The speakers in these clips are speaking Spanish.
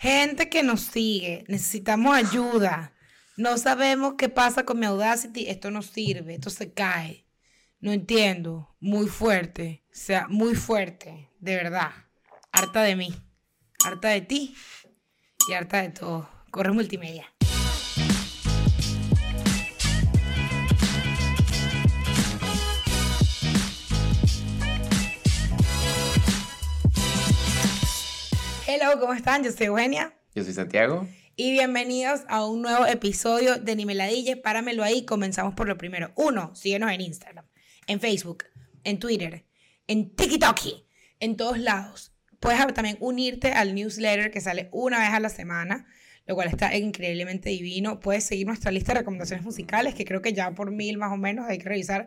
Gente que nos sigue, necesitamos ayuda. No sabemos qué pasa con mi Audacity, esto no sirve, esto se cae. No entiendo, muy fuerte, o sea, muy fuerte, de verdad. Harta de mí, harta de ti y harta de todo. Corre multimedia. Hello, ¿cómo están? Yo soy Eugenia. Yo soy Santiago. Y bienvenidos a un nuevo episodio de Nimeladille. Páramelo ahí. Comenzamos por lo primero. Uno, síguenos en Instagram, en Facebook, en Twitter, en TikTok, en todos lados. Puedes también unirte al newsletter que sale una vez a la semana, lo cual está increíblemente divino. Puedes seguir nuestra lista de recomendaciones musicales, que creo que ya por mil más o menos hay que revisar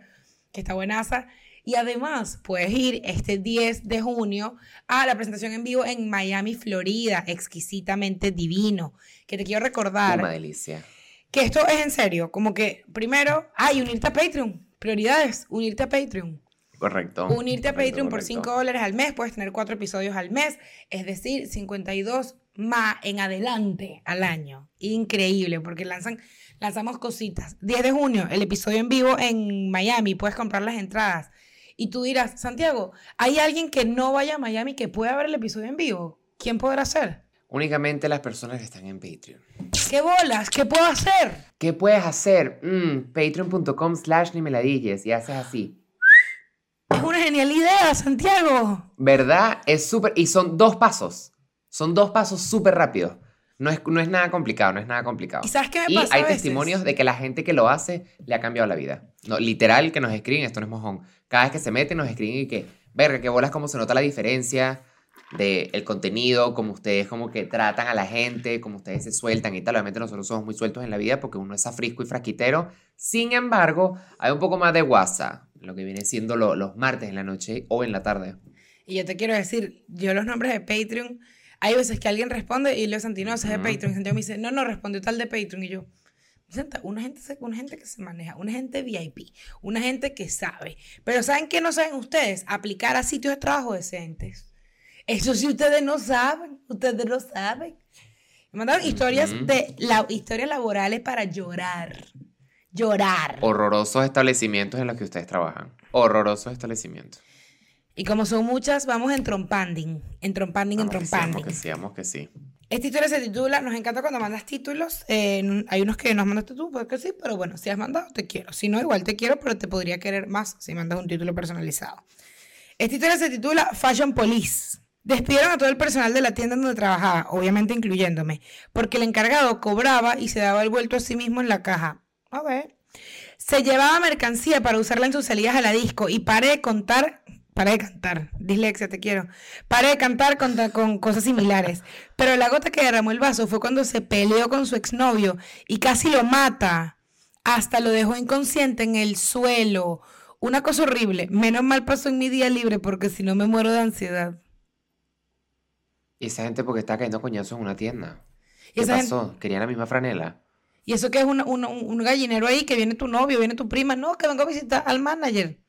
que está buenaza. Y además puedes ir este 10 de junio a la presentación en vivo en Miami, Florida, exquisitamente divino. Que te quiero recordar. Una delicia. Que esto es en serio, como que primero, ay, unirte a Patreon. Prioridades, unirte a Patreon. Correcto. Unirte a Patreon por 5 dólares al mes, puedes tener 4 episodios al mes, es decir, 52 más en adelante al año. Increíble, porque lanzan, lanzamos cositas. 10 de junio, el episodio en vivo en Miami, puedes comprar las entradas. Y tú dirás, Santiago, ¿hay alguien que no vaya a Miami que pueda ver el episodio en vivo? ¿Quién podrá ser? Únicamente las personas que están en Patreon. ¿Qué bolas? ¿Qué puedo hacer? ¿Qué puedes hacer? Mm, Patreon.com slash nimeladilles y haces así. Es una genial idea, Santiago. ¿Verdad? Es súper... Y son dos pasos. Son dos pasos súper rápidos. No es, no es nada complicado, no es nada complicado. ¿Y sabes qué me Y pasa hay a veces? testimonios de que la gente que lo hace le ha cambiado la vida. No, literal que nos escriben, esto no es mojón. Cada vez que se meten nos escriben y que, verga, que bolas cómo se nota la diferencia del el contenido, como ustedes como que tratan a la gente, como ustedes se sueltan y tal. Obviamente nosotros somos muy sueltos en la vida porque uno es afrisco y frasquitero. Sin embargo, hay un poco más de WhatsApp, lo que viene siendo lo- los martes en la noche o en la tarde. Y yo te quiero decir, yo los nombres de Patreon, hay veces que alguien responde y Leo Santino es de. Patreon. Y Santiago me dice, no, no, respondió tal de Patreon. Y yo, una gente, una gente que se maneja, una gente VIP, una gente que sabe. Pero ¿saben qué no saben ustedes? Aplicar a sitios de trabajo decentes. Eso sí ustedes no saben, ustedes no saben. Me mandaron historias de la, historias laborales para llorar. Llorar. Horrorosos establecimientos en los que ustedes trabajan. Horrorosos establecimientos. Y como son muchas, vamos en trompanding. En trompanding, en trompanding. que que sí. Esta historia se titula, nos encanta cuando mandas títulos, eh, hay unos que nos mandaste tú, porque sí, pero bueno, si has mandado, te quiero. Si no, igual te quiero, pero te podría querer más si mandas un título personalizado. Esta historia se titula Fashion Police. Despidieron a todo el personal de la tienda donde trabajaba, obviamente incluyéndome, porque el encargado cobraba y se daba el vuelto a sí mismo en la caja. A ver. Se llevaba mercancía para usarla en sus salidas a la disco y paré de contar, paré de cantar, dislexia, te quiero, paré de cantar con, con cosas similares. Pero la gota que derramó el vaso fue cuando se peleó con su exnovio y casi lo mata. Hasta lo dejó inconsciente en el suelo. Una cosa horrible. Menos mal pasó en mi día libre porque si no me muero de ansiedad. Y esa gente porque está cayendo coñazos en una tienda. ¿Qué esa gente- pasó? ¿Querían la misma franela? Y eso que es una- un, un gallinero ahí, que viene tu novio, viene tu prima. No, que vengo a visitar al manager.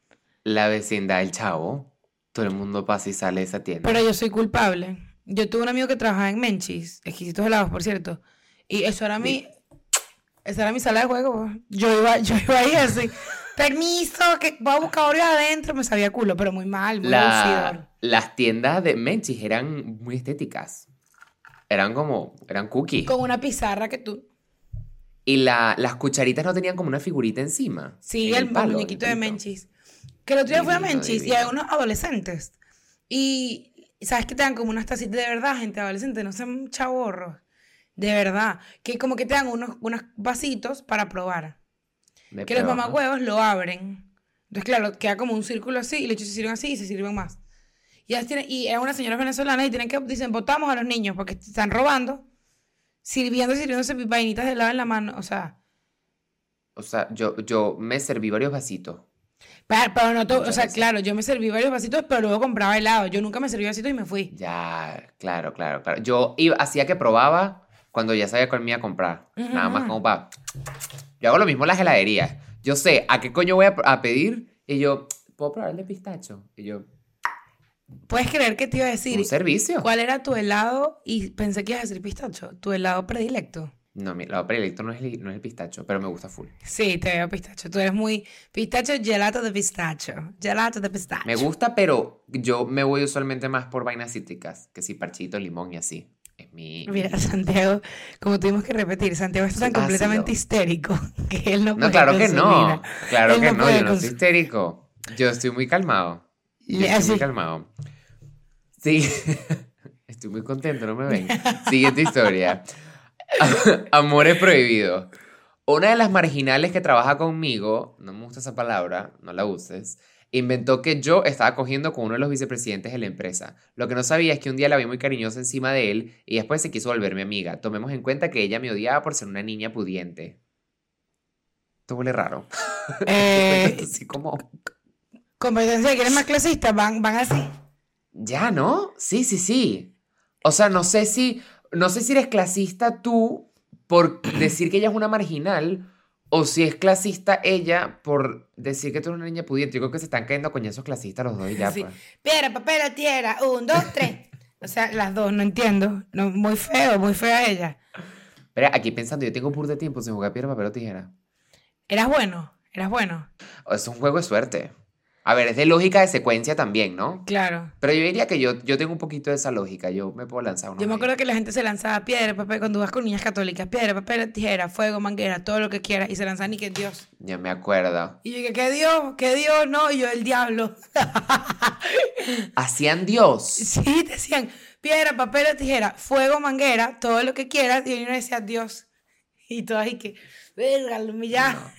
La vecindad del chavo. Todo el mundo pasa y sale de esa tienda. Pero yo soy culpable. Yo tuve un amigo que trabajaba en Menchis, exquisitos helados, por cierto. Y eso era mi, esa era mi sala de juego. Yo iba, yo iba ahí así, permiso, que voy a buscar Oreo adentro. Me sabía culo, pero muy mal, muy La- las tiendas de Menchis eran muy estéticas. Eran como, eran cookies. Con una pizarra que tú, Y la- las cucharitas no tenían como una figurita encima. sí, en el, palo, en muñequito de. Menchis. Que el otro día fui a Divino, Menchis y hay unos adolescentes. Y sabes que te dan como unas tacitas de verdad, gente adolescente, no sean chavorros. De verdad. Que como que te dan unos, unos vasitos para probar. De que los mamagüevos lo abren. Entonces, claro, queda como un círculo así y los chicos se sirven así y se sirven más. Y, tienen, y es una señora venezolana y tienen que, dicen, votamos a los niños porque están robando, sirviendo, sirviéndose vainitas de helado en la mano. O sea, O sea, yo, yo me serví varios vasitos. Pero, pero no to- o sea, veces. claro, yo me serví varios vasitos, pero luego compraba helado. Yo nunca me serví vasitos y me fui. Ya, claro, claro, claro. Yo iba, hacía que probaba cuando ya sabía cuál me iba a comprar. Nada más como para... Yo hago lo mismo en las heladerías. Yo sé a qué coño voy a, a pedir y yo, ¿puedo probar el de pistacho? Y yo, ¿Puedes creer que te iba a decir Un servicio. cuál era tu helado? Y pensé que ibas a decir pistacho. Tu helado predilecto. No, mi helado predilecto no es, el, no es el pistacho, pero me gusta full. Sí, te veo pistacho. Tú eres muy pistacho, gelato de pistacho. Gelato de pistacho. Me gusta, pero yo me voy usualmente más por vainas cítricas, que si parchito, limón y así. Es mi... Mira, Santiago, como tuvimos que repetir, Santiago está tan Ácido. completamente histérico que él no puede No, claro que no. Claro Él que no yo no soy histérico. Yo estoy muy calmado. Yo estoy muy calmado. Sí. Estoy muy contento, no me ven. Siguiente historia. Amores prohibidos. Una de las marginales que trabaja conmigo, no me gusta esa palabra, no la uses, inventó que yo estaba cogiendo con uno de los vicepresidentes de la empresa. Lo que no sabía es que un día la vi muy cariñosa encima de él y después se quiso volver mi amiga. Tomemos en cuenta que ella me odiaba por ser una niña pudiente. Esto huele raro. Eh, Así como... competencia de que eres más clasista, van, van así. Ya, ¿no? Sí, sí, sí. O sea, no sé si, no sé si eres clasista tú por decir que ella es una marginal o si es clasista ella por decir que tú eres una niña pudiente. Yo creo que se están cayendo coñazos clasistas los dos y ya. Sí. pues. Piedra, papel o tierra. Un, dos, tres. O sea, las dos, no entiendo. No, muy feo, muy fea ella. Pero aquí pensando, yo tengo pur de tiempo sin jugar piedra, papel o tijera. Eras bueno, eras bueno. Es un juego de suerte. A ver, es de lógica de secuencia también, ¿no? Claro. Pero yo diría que yo, yo tengo un poquito de esa lógica. Yo me puedo lanzar una. Yo me acuerdo que la gente se lanzaba piedra, papel, cuando vas con niñas católicas, piedra, papel, tijera, fuego, manguera, todo lo que quieras, y se lanzaban y que Dios. Ya me acuerdo. Y yo dije, ¿qué Dios? ¿Qué Dios? No, y yo, el diablo. Hacían Dios. Sí, decían, piedra, papel tijera, fuego, manguera, todo lo que quieras, y uno decía, Dios. Y todo ahí que, verga, lo humillaba.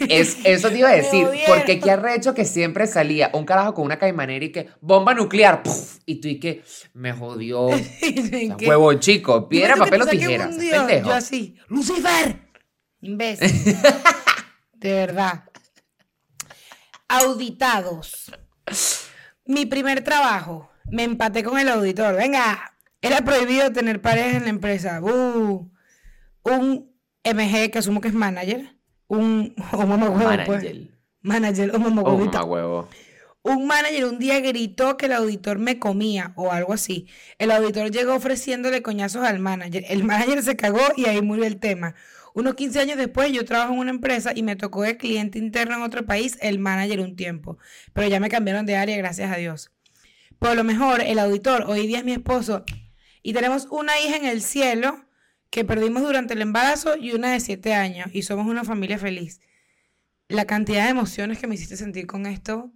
Es, eso te iba a decir, porque qué arrecho que siempre salía un carajo con una caimanera y que bomba nuclear, y tú y que me jodió. O huevo chico, piedra, papel o tijera. Yo así, Lucifer, imbécil. De verdad. Auditados. Mi primer trabajo. Me empaté con el auditor. Venga, era prohibido tener pareja en la empresa. Uh, un MG que asumo que es manager. Un, un mamahuevo, pues. Manager. Manager, un. Un manager un día gritó que el auditor me comía o algo así. El auditor llegó ofreciéndole coñazos al manager. El manager se cagó y ahí murió el tema. Unos 15 años después yo trabajo en una empresa y me tocó de cliente interno en otro país el manager un tiempo. Pero ya me cambiaron de área, gracias a Dios. Por lo mejor, el auditor hoy día es mi esposo y tenemos una hija en el cielo que perdimos durante el embarazo y una de 7 años y somos una familia feliz. La cantidad de emociones que me hiciste sentir con esto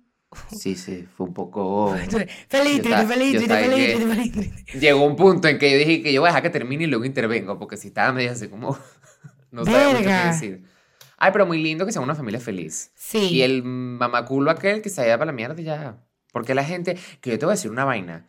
Sí, sí, fue un poco... Feliz, feliz, feliz, feliz, triste. Llegó un punto en que yo dije que yo voy a dejar que termine y luego intervengo, porque si estaba medio así como... no sabía mucho qué decir. Ay, pero muy lindo que sea una familia feliz. Sí. Y el mamaculo aquel que se vaya para la mierda ya. Porque la gente, que yo te voy a decir una vaina.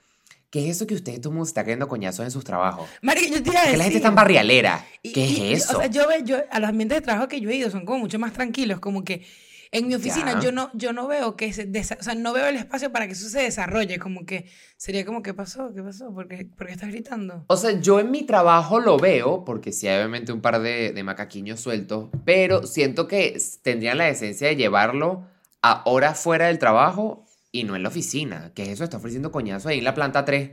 ¿Qué es eso que ustedes todo el mundo se está cayendo coñazos en sus trabajos? Marica, yo te iba a Que la gente decir, está en barrialera. y- ¿Qué y- es eso? O sea, yo, yo, a los ambientes de trabajo que yo he ido son como mucho más tranquilos, como que en mi oficina Ya. yo no, yo no veo que se desa- o sea, no veo el espacio para que eso se desarrolle, como que sería como, ¿qué pasó? ¿Qué pasó? ¿Por qué, por qué estás gritando? O sea, yo en mi trabajo lo veo, porque sí hay obviamente un par de, de macaquiños sueltos, pero siento que tendrían la decencia de llevarlo a horas fuera del trabajo y no en la oficina. ¿Qué es eso? Está ofreciendo coñazo ahí en la planta 3.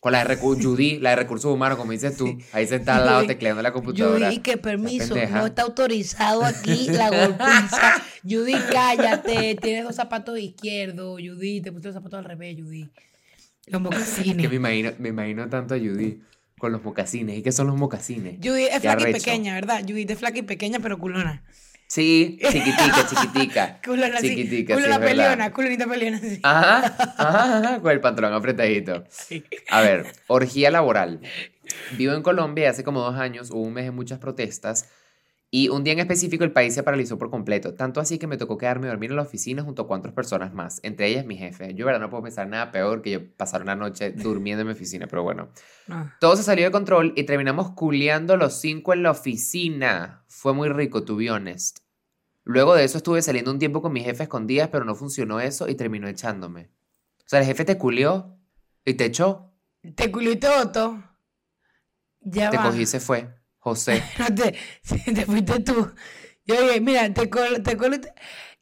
Con la de Judy, la de recursos humanos, como dices tú, ahí sentada al lado tecleando la computadora. Judy, que permiso, no está autorizado aquí la golpiza. Judy, cállate, tienes dos zapatos izquierdos, Judy, te pusiste los zapatos al revés, Judy. Los mocasines. Que me imagino, me imagino tanto a Judy con los mocasines. ¿Y qué son los mocasines? Judy es flaca y pequeña, ¿verdad? Judy es flaca y pequeña, pero culona. Sí, chiquitica, chiquitica. Culona, sí. Chiquitica, sí, Culona es verdad. peleona, culonita peleona, sí. Ajá, ajá, ajá, con el pantalón apretadito. Sí. A ver, orgía laboral. Vivo en Colombia y hace como dos años hubo un mes de muchas protestas y un día en específico el país se paralizó por completo, tanto así que me tocó quedarme a dormir en la oficina junto a cuatro personas más, entre ellas mi jefe. Yo, verdad, no puedo pensar nada peor que yo pasar una noche durmiendo en mi oficina, pero bueno. Ah. Todo se salió de control y terminamos culeando los cinco en la oficina. Fue muy rico, to be honest. Luego de eso estuve saliendo un tiempo con mi jefe a escondidas, pero no funcionó eso y terminó echándome. O sea, el jefe te culió y te echó, Te culito Otto. Ya te va. cogió y se fue. José. No te, te fuiste tú. Yo dije, mira, te col, te col-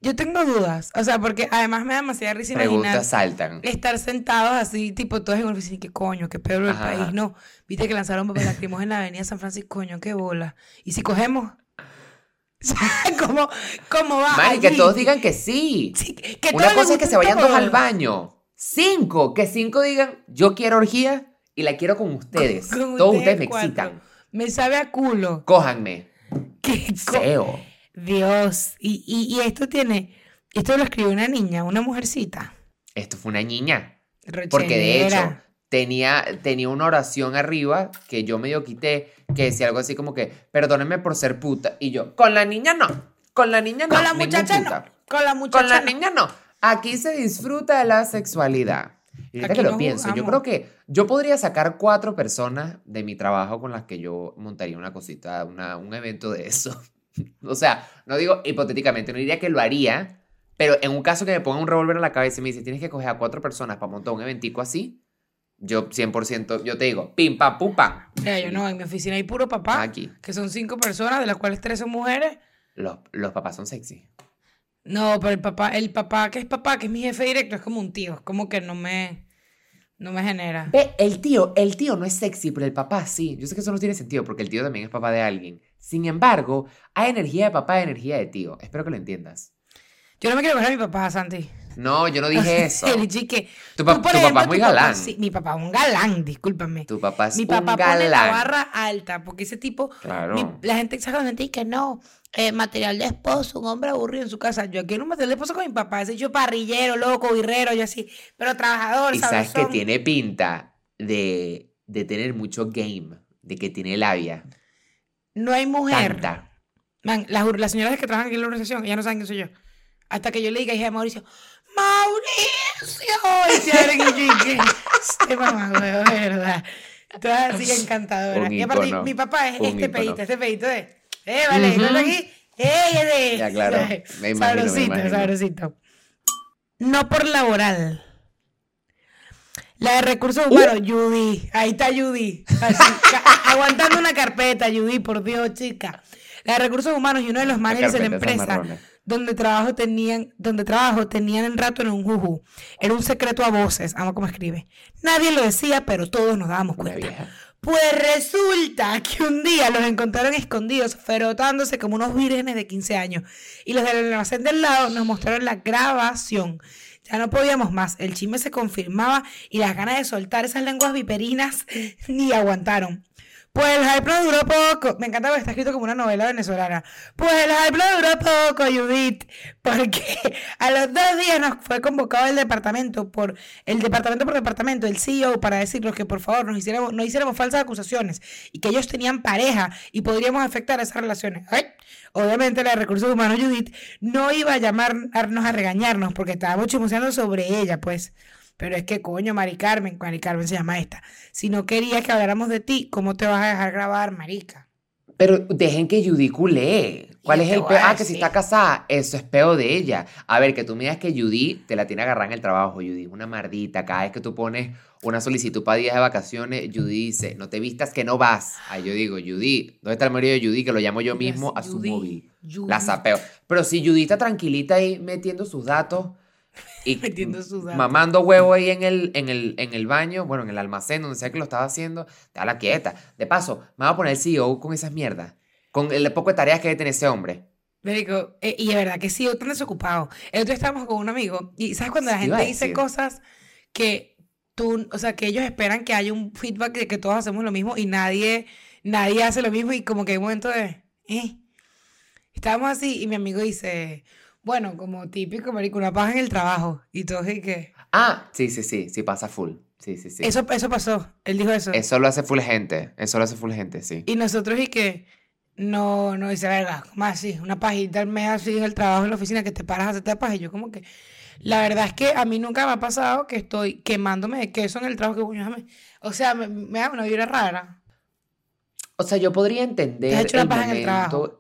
Yo tengo dudas, o sea, porque además me da demasiada risa imaginar saltan. estar sentados así, tipo, todos en una oficina, y qué coño, qué pedo del Ajá, país, no. Viste que lanzaron papel lacrimógeno en la avenida San Francisco, coño, qué bola. ¿Y si cogemos? ¿cómo, cómo va? Mari, que todos digan que sí. Sí, que Una cosa es que se vayan dos al baño. Cinco. Que cinco digan, yo quiero orgía y la quiero con ustedes. Con Todos ustedes me cuatro. excitan. Me sabe a culo. Cójanme. ¿Qué Feo. Dios. Y, y, y esto tiene, esto lo escribió una niña, una mujercita. Esto fue una niña. Porque de hecho, tenía, tenía una oración arriba que yo medio quité, que decía algo así como que, perdónenme por ser puta. Y yo, con la niña no. Con la niña no. Con la muchacha no. Con la muchacha Con la no. niña no. Aquí se disfruta de la sexualidad. Y ahorita que lo pienso, yo juzgamos. creo que yo podría sacar cuatro personas de mi trabajo con las que yo montaría una cosita, una, un evento de eso. o sea, no digo hipotéticamente, no diría que lo haría, pero en un caso que me ponga un revólver en la cabeza y me dice, tienes que coger a cuatro personas para montar un eventico así, yo 100%, yo te digo, pim, pam, pum, pam. Mira, yo no, en mi oficina hay puro papá, Aquí. que son cinco personas, de las cuales tres son mujeres. Los, los papás son sexy. No, pero el papá, el papá que es papá, que es mi jefe directo, es como un tío, es como que no me, no me genera. Ve, el tío, el tío no es sexy, pero el papá sí. Yo sé que eso no tiene sentido porque el tío también es papá de alguien. Sin embargo, hay energía de papá y energía de tío. Espero que lo entiendas. Yo no me quiero coger a mi papá, Santi. No, yo no dije eso. El chique. Tu, pa- tu ejemplo, papá es muy tu papá galán. sí, mi papá es un galán, discúlpame. Tu papá es Mi un papá galán. pone la barra alta, porque ese tipo, Claro. mi- la gente exactamente dice que no, eh, material de esposo, un hombre aburrido en su casa. Yo quiero un material de esposo con mi papá, ese hecho parrillero, loco, birrero, yo así, pero trabajador, Y sabes que tiene pinta de, de tener mucho game, de que tiene labia. No hay mujer. Tanta. Man, las, las señoras que trabajan aquí en la organización, ellas no saben quién soy yo. Hasta que yo le diga, hija de Mauricio, ¡Mauricio! Y se abren y yo. Este mamá, de verdad. Todas así que encantadora. Un Y aparte, mi papá es un este ícono. pedito, este pedito de, ¡eh, vale! Ujú. ¿no aquí? ¡Eh! Ya, claro, me imagino, me Sabrosito, sabrosito. No por laboral. La de recursos Uh. humanos, Judy. Ahí está Judy. Así, aguantando una carpeta, Judy, por Dios, chica. La de recursos humanos y uno de los managers de la empresa donde trabajo tenían, donde trabajo tenían el rato en un juju. Era un secreto a voces, amo como escribe. Nadie lo decía, pero todos nos dábamos Una cuenta. Pues resulta que un día los encontraron escondidos, ferotándose como unos vírgenes de 15 años. Y los del almacén del lado nos mostraron la grabación. Ya no podíamos más. El chisme se confirmaba y las ganas de soltar esas lenguas viperinas ni aguantaron. Pues el hype no duró poco. Me encanta porque está escrito como una novela venezolana. Pues el hype no duró poco, Judith. Porque a los dos días nos fue convocado el departamento por el departamento por departamento, el CEO, para decirnos que por favor nos hiciéramos, no hiciéramos falsas acusaciones y que ellos tenían pareja y podríamos afectar esas relaciones. Obviamente la de recursos humanos Judith no iba a llamarnos a regañarnos porque estábamos chismoseando sobre ella, pues. Pero es que coño, Mari Carmen, Mari Carmen se llama esta. Si no querías que habláramos de ti, ¿cómo te vas a dejar grabar, marica? Pero dejen que Judy culee. ¿Cuál es el peo? Ah, que si está casada, eso es peo de ella. A ver, que tú me digas que Judy te la tiene agarrada en el trabajo. Judy una mardita. Cada vez que tú pones una solicitud para días de vacaciones, Judy dice, no te vistas que no vas. Ahí yo digo, Judy, ¿dónde está el marido de Judy? Que lo llamo yo mismo a su Judy, móvil. Judy. La sapeo. Pero si Judy está tranquilita ahí metiendo sus datos y mamando huevo ahí en el, en, el, en el baño, bueno, en el almacén, donde sea que lo estaba haciendo, la quieta. De paso, me va a poner el CEO con esas mierdas. Con el poco de tareas que debe tener ese hombre. Marico, eh, y de verdad que sí, yo tan desocupado. El otro día estábamos con un amigo y ¿sabes cuando la Sí, gente dice cosas que tú, o sea, que ellos esperan que haya un feedback de que todos hacemos lo mismo y nadie, nadie hace lo mismo y como que hay un momento de, eh. Estábamos así y mi amigo dice, bueno, como típico, marico, una paja en el trabajo. Y todos y que, Ah, sí, sí, sí, sí pasa full. Sí, sí, sí. eso, eso pasó, él dijo eso. Eso lo hace full gente. Eso lo hace full gente, sí. Y nosotros y que no, no dice, verga, más así, una pajita al mes así en el trabajo en la oficina que te paras a hacerte paja. Y yo como que, la verdad es que a mí nunca me ha pasado que estoy quemándome de queso en el trabajo que coño, O sea, me, me da una vibra rara. O sea, yo podría entender ¿Te has hecho una el paja en el trabajo?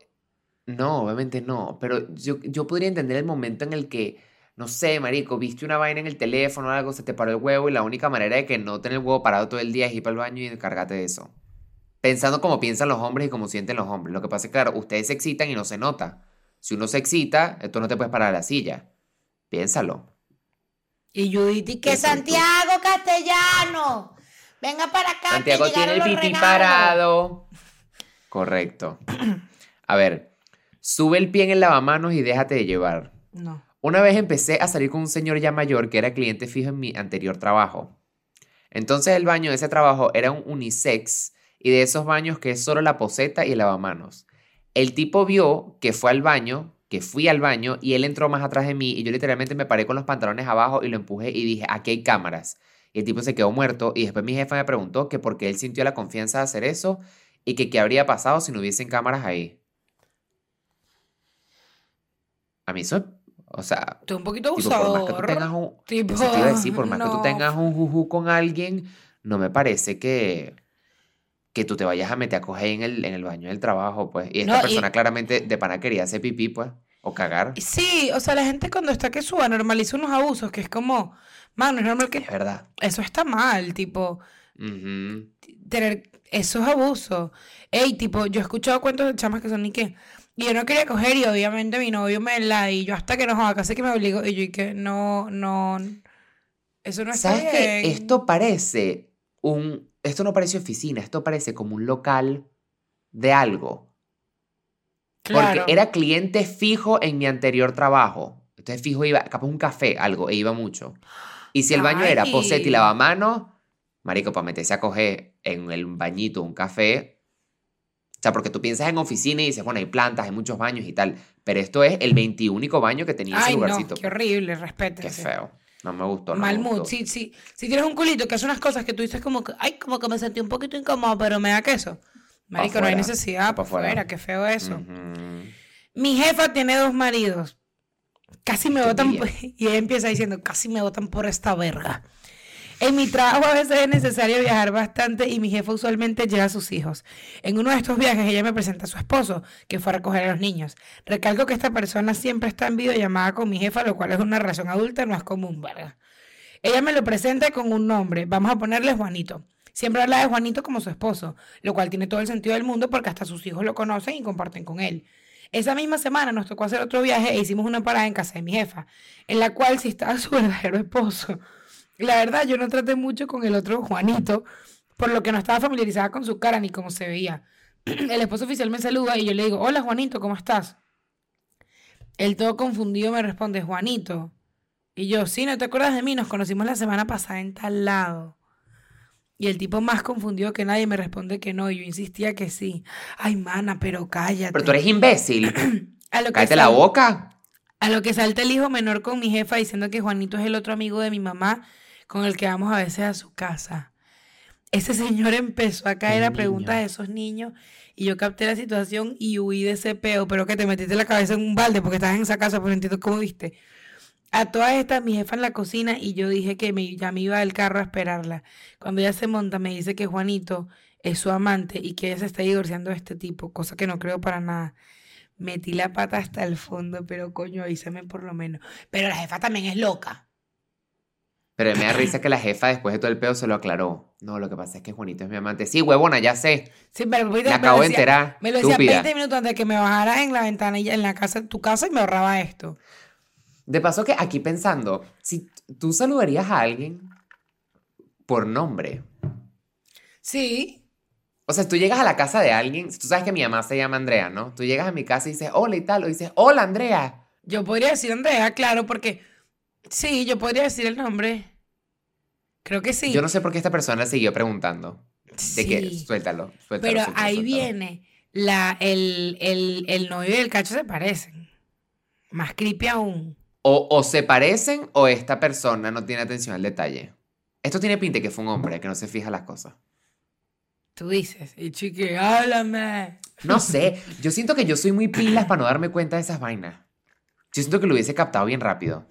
No, obviamente no. Pero yo, yo podría entender el momento en el que, no sé, marico, viste una vaina en el teléfono o algo, se te paró el huevo y la única manera de que no tener el huevo parado todo el día es ir para el baño y encargarte de eso. Pensando como piensan los hombres y como sienten los hombres. Lo que pasa es que, claro, ustedes se excitan y no se nota. Si uno se excita, tú no te puedes parar a la silla. Piénsalo. Y Judith, ¿y que tú. Santiago Castellano? Venga para acá. que Santiago tiene el pipí regalos. parado. Correcto. A ver, sube el pie en el lavamanos y déjate de llevar. No. Una vez empecé a salir con un señor ya mayor que era cliente fijo en mi anterior trabajo. Entonces el baño de ese trabajo era un unisex y de esos baños que es solo la poseta y el lavamanos. El tipo vio que fue al baño, que fui al baño y él entró más atrás de mí y yo literalmente me paré con los pantalones abajo y lo empujé y dije, aquí hay cámaras. Y el tipo se quedó muerto y después mi jefa me preguntó que por qué él sintió la confianza de hacer eso y que qué habría pasado si no hubiesen cámaras ahí. A mí eso, o sea, Tú un poquito Tipo, por más que tú tengas un. Tipo, eso te iba a decir, por más que tú no. tengas un juju con alguien, no me parece que. Que tú te vayas a meter a coger en el, en el baño del trabajo, pues. Y esta No, y- persona claramente de pana quería hacer pipí, pues. O cagar. Sí, o sea, la gente cuando está que suba normaliza unos abusos que es como, mano, es normal que Es verdad. eso está mal, tipo, Ujú. tener, eso es abuso. Ey, tipo, yo he escuchado cuentos de chamas que son ni qué. Y yo no quería coger y obviamente mi novio me la y yo hasta que no joda, casi que me obligó y yo y que no, no, eso no está ¿Sabes bien. Esto parece un. Esto no parece oficina, esto parece como un local de algo. Claro. Porque era cliente fijo en mi anterior trabajo. Entonces fijo iba, capaz un café, algo, e iba mucho. Y si el baño era poseta y Ay. lavamanos, marico, para meterse a coger en el bañito un café. O sea, porque tú piensas en oficina y dices, bueno, hay plantas, hay muchos baños y tal. Pero esto es el 21 baño que tenía ese Ay, no, lugarcito. qué pues. horrible, Qué respétense. feo. No me gustó. No Mal me mood. gustó. Si, si, si tienes un culito que hace unas cosas que tú dices como que, ay, como que me sentí un poquito incómodo, pero me da queso. Marico, no hay necesidad, Pa' por afuera. fuera, qué feo eso. Mi jefa tiene dos maridos. Casi me Qué votan por- y ella empieza diciendo, casi me votan por esta verga. En mi trabajo a veces es necesario viajar bastante y mi jefa usualmente lleva a sus hijos. En uno de estos viajes ella me presenta a su esposo, que fue a recoger a los niños. Recalco que esta persona siempre está en videollamada con mi jefa, lo cual es una relación adulta, no es común, verga. Ella me lo presenta con un nombre, vamos a ponerle Juanito. Siempre habla de Juanito como su esposo, lo cual tiene todo el sentido del mundo porque hasta sus hijos lo conocen y comparten con él. Esa misma semana nos tocó hacer otro viaje e hicimos una parada en casa de mi jefa, en la cual sí estaba su verdadero esposo. La verdad, yo no traté mucho con el otro Juanito, por lo que no estaba familiarizada con su cara ni cómo se veía. El esposo oficial me saluda y yo le digo, hola Juanito, ¿cómo estás? Él todo confundido me responde, Juanito. Y yo, sí, ¿no te acuerdas de mí? Nos conocimos la semana pasada en tal lado. Y el tipo más confundido que nadie me responde que no. Y yo insistía que sí. Ay, mana, pero cállate. Pero tú eres imbécil. a lo que Cállate la boca. A lo que salta el hijo menor con mi jefa diciendo que Juanito es el otro amigo de mi mamá con el que vamos a veces a su casa. Ese señor empezó a caer El a preguntas de esos niños y yo capté la situación y huí de ese peo, pero que te metiste la cabeza en un balde porque estabas en esa casa, pero no entiendo cómo viste. A todas estas, mi jefa en la cocina y yo dije que me, ya me iba del carro a esperarla. Cuando ella se monta, me dice que Juanito es su amante y que ella se está divorciando de este tipo, cosa que no creo para nada. Metí la pata hasta el fondo, pero coño, avísame por lo menos. Pero la jefa también es loca. Pero me da risa que la jefa después de todo el pedo se lo aclaró. No, lo que pasa es que Juanito es mi amante. Sí, huevona, ya sé. Sí, pero me, Me acabo de enterar. Me lo decía Estúpida. 20 minutos antes de que me bajara en la ventana y en la casa, tu casa y me ahorraba esto. De paso que aquí pensando, si tú saludarías a alguien por nombre. Sí. O sea, tú llegas a la casa de alguien, tú sabes que mi mamá se llama Andrea, ¿no? Tú llegas a mi casa y dices, hola y tal, o dices, hola Andrea. Yo podría decir Andrea, claro, porque sí, yo podría decir el nombre. Creo que sí. Yo no sé por qué esta persona siguió preguntando. De que, Sí. suéltalo, suéltalo. Pero suéltalo, ahí suéltalo. viene la, el, el, el novio y el cacho se parecen. Más creepy aún. O, o se parecen o esta persona no tiene atención al detalle. Esto tiene pinta de que fue un hombre que no se fija las cosas. Tú dices, y chique, háblame. No sé, yo siento que yo soy muy pilas para no darme cuenta de esas vainas. Yo siento que lo hubiese captado bien rápido.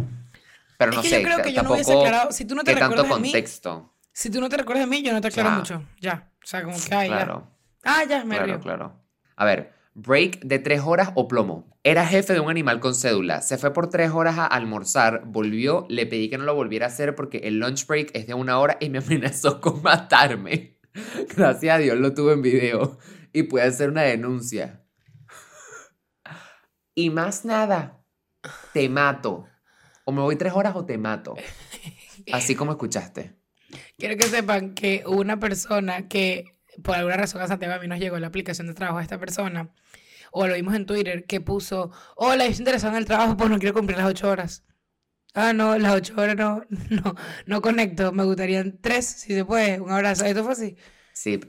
Pero Es no que sé, yo creo que yo no hubiese aclarado. Si tú no te tanto recuerdas de mí, contexto. si tú no te recuerdas de mí, yo no te aclaro Ya. mucho. Ya. O sea, como que, ay, ya. Claro, Ah, ya, me claro, río. claro. A ver, break de tres horas o plomo. Era jefe de un animal con cédula. Se fue por tres horas a almorzar, volvió, le pedí que no lo volviera a hacer porque el lunch break es de una hora y me amenazó con matarme. Gracias a Dios lo tuve en video y pude hacer una denuncia. y más nada, te mato. O me voy tres horas o te mato. Así como escuchaste. Quiero que sepan que una persona que por alguna razón a Santiago a mí nos llegó la aplicación de trabajo a esta persona, o lo vimos en Twitter, que puso, hola, estoy interesado en el trabajo, pues no quiero cumplir las ocho horas. Ah, no, las ocho horas no, no, no conecto, me gustarían tres, si se puede, un abrazo, esto fue así. Sí.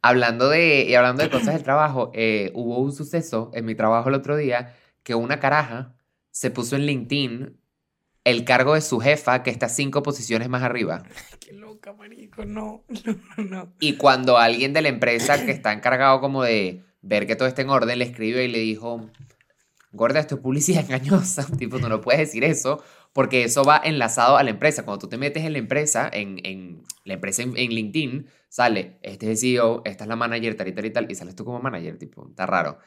Hablando de, y hablando de cosas del trabajo, eh, hubo un suceso en mi trabajo el otro día que una caraja se puso en LinkedIn el cargo de su jefa que está cinco posiciones más arriba. Qué loca, marico, no, no, no. Y cuando alguien de la empresa que está encargado como de ver que todo esté en orden le escribió y le dijo, gorda, esto es publicidad engañosa, tipo, no puedes decir eso porque eso va enlazado a la empresa. Cuando tú te metes en la empresa, en, en la empresa en, en LinkedIn, sale, este es el CEO, esta es la manager, tal y tal y tal, y sales tú como manager, tipo, está raro.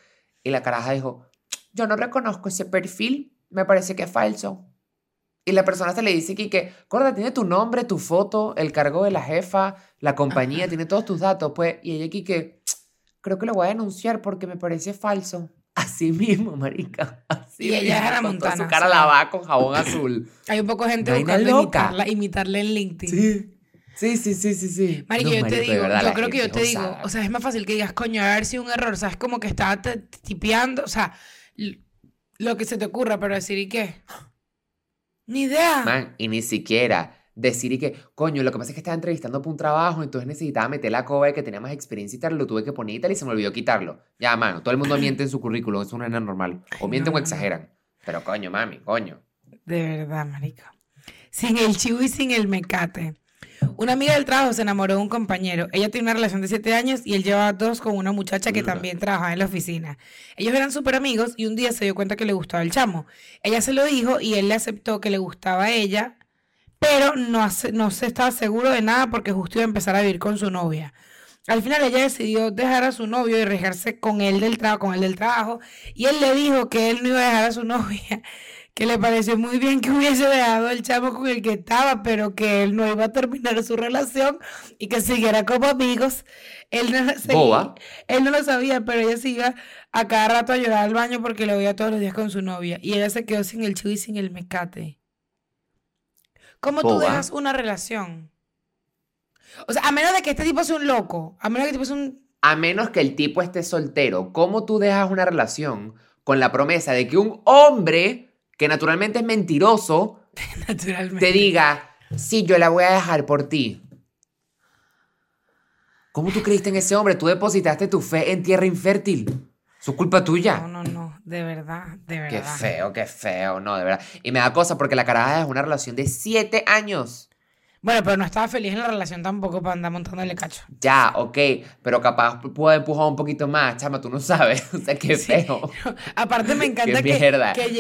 Y la caraja dijo, yo no reconozco ese perfil, me parece que es falso. Y la persona se le dice que, que, gorda, tiene tu nombre, tu foto, el cargo de la jefa, la compañía, tiene todos tus datos, pues. Y ella aquí que, creo que lo voy a denunciar porque me parece falso. Así mismo, marica. Así Y ella era Montana, su cara sí. lavada con jabón azul. Hay un poco de gente buscando loca. imitarla, imitarle en LinkedIn. Sí. Sí, sí, sí, sí, sí. Marico, No, yo te marico, de digo, verdad, yo creo que yo te es digo, o sea, es más fácil que digas, coño, a ver si un error, ¿sabes? Como que estaba te- tipeando, o sea, lo que se te ocurra, pero decir, ¿y qué? Ni idea. Man, y ni siquiera decir y que, coño, lo que pasa es que estaba entrevistando para un trabajo, entonces necesitaba meter la coba de que tenía más experiencia y tal, lo tuve que poner y tal, y se me olvidó quitarlo. Ya, mano, todo el mundo miente en su currículum, eso no es normal. O mienten no, o exageran. Pero coño, mami, coño. De verdad, marico. Sin el chivo y sin el mecate. Una amiga del trabajo se enamoró de un compañero. Ella tiene una relación de siete años y él llevaba dos con una muchacha que también trabajaba en la oficina. Ellos eran súper amigos y un día se dio cuenta que le gustaba el chamo. Ella se lo dijo y él le aceptó que le gustaba a ella, pero no, hace- no se estaba seguro de nada porque justo iba a empezar a vivir con su novia. Al final ella decidió dejar a su novio y arriesgarse con él del trabajo, con él del trabajo, y él le dijo que él no iba a dejar a su novia, que le pareció muy bien que hubiese dejado el chamo con el que estaba, pero que él no iba a terminar su relación y que siguiera como amigos. Él no, lo Boba. él no lo sabía, pero ella se iba a cada rato a llorar al baño porque lo veía todos los días con su novia. Y ella se quedó sin el chivo y sin el mecate. ¿Cómo tú dejas una relación? O sea, a menos de que este tipo sea un loco, a menos de que este tipo sea un... A menos que el tipo esté soltero, ¿cómo tú dejas una relación con la promesa de que un hombre, que naturalmente es mentiroso, Naturalmente. te diga, sí, yo la voy a dejar por ti? ¿Cómo tú creíste en ese hombre? Tú depositaste tu fe en tierra infértil. Su culpa tuya. No, no, no, de verdad, de verdad. Qué feo, qué feo, no, de verdad. Y me da cosa porque la caraja es una relación de siete años. Bueno, pero no estaba feliz en la relación tampoco para andar montándole cacho. Ya, ok, pero capaz puedo empujado un poquito más, chama, tú no sabes. O sea, qué Sí. feo. Aparte me encanta que,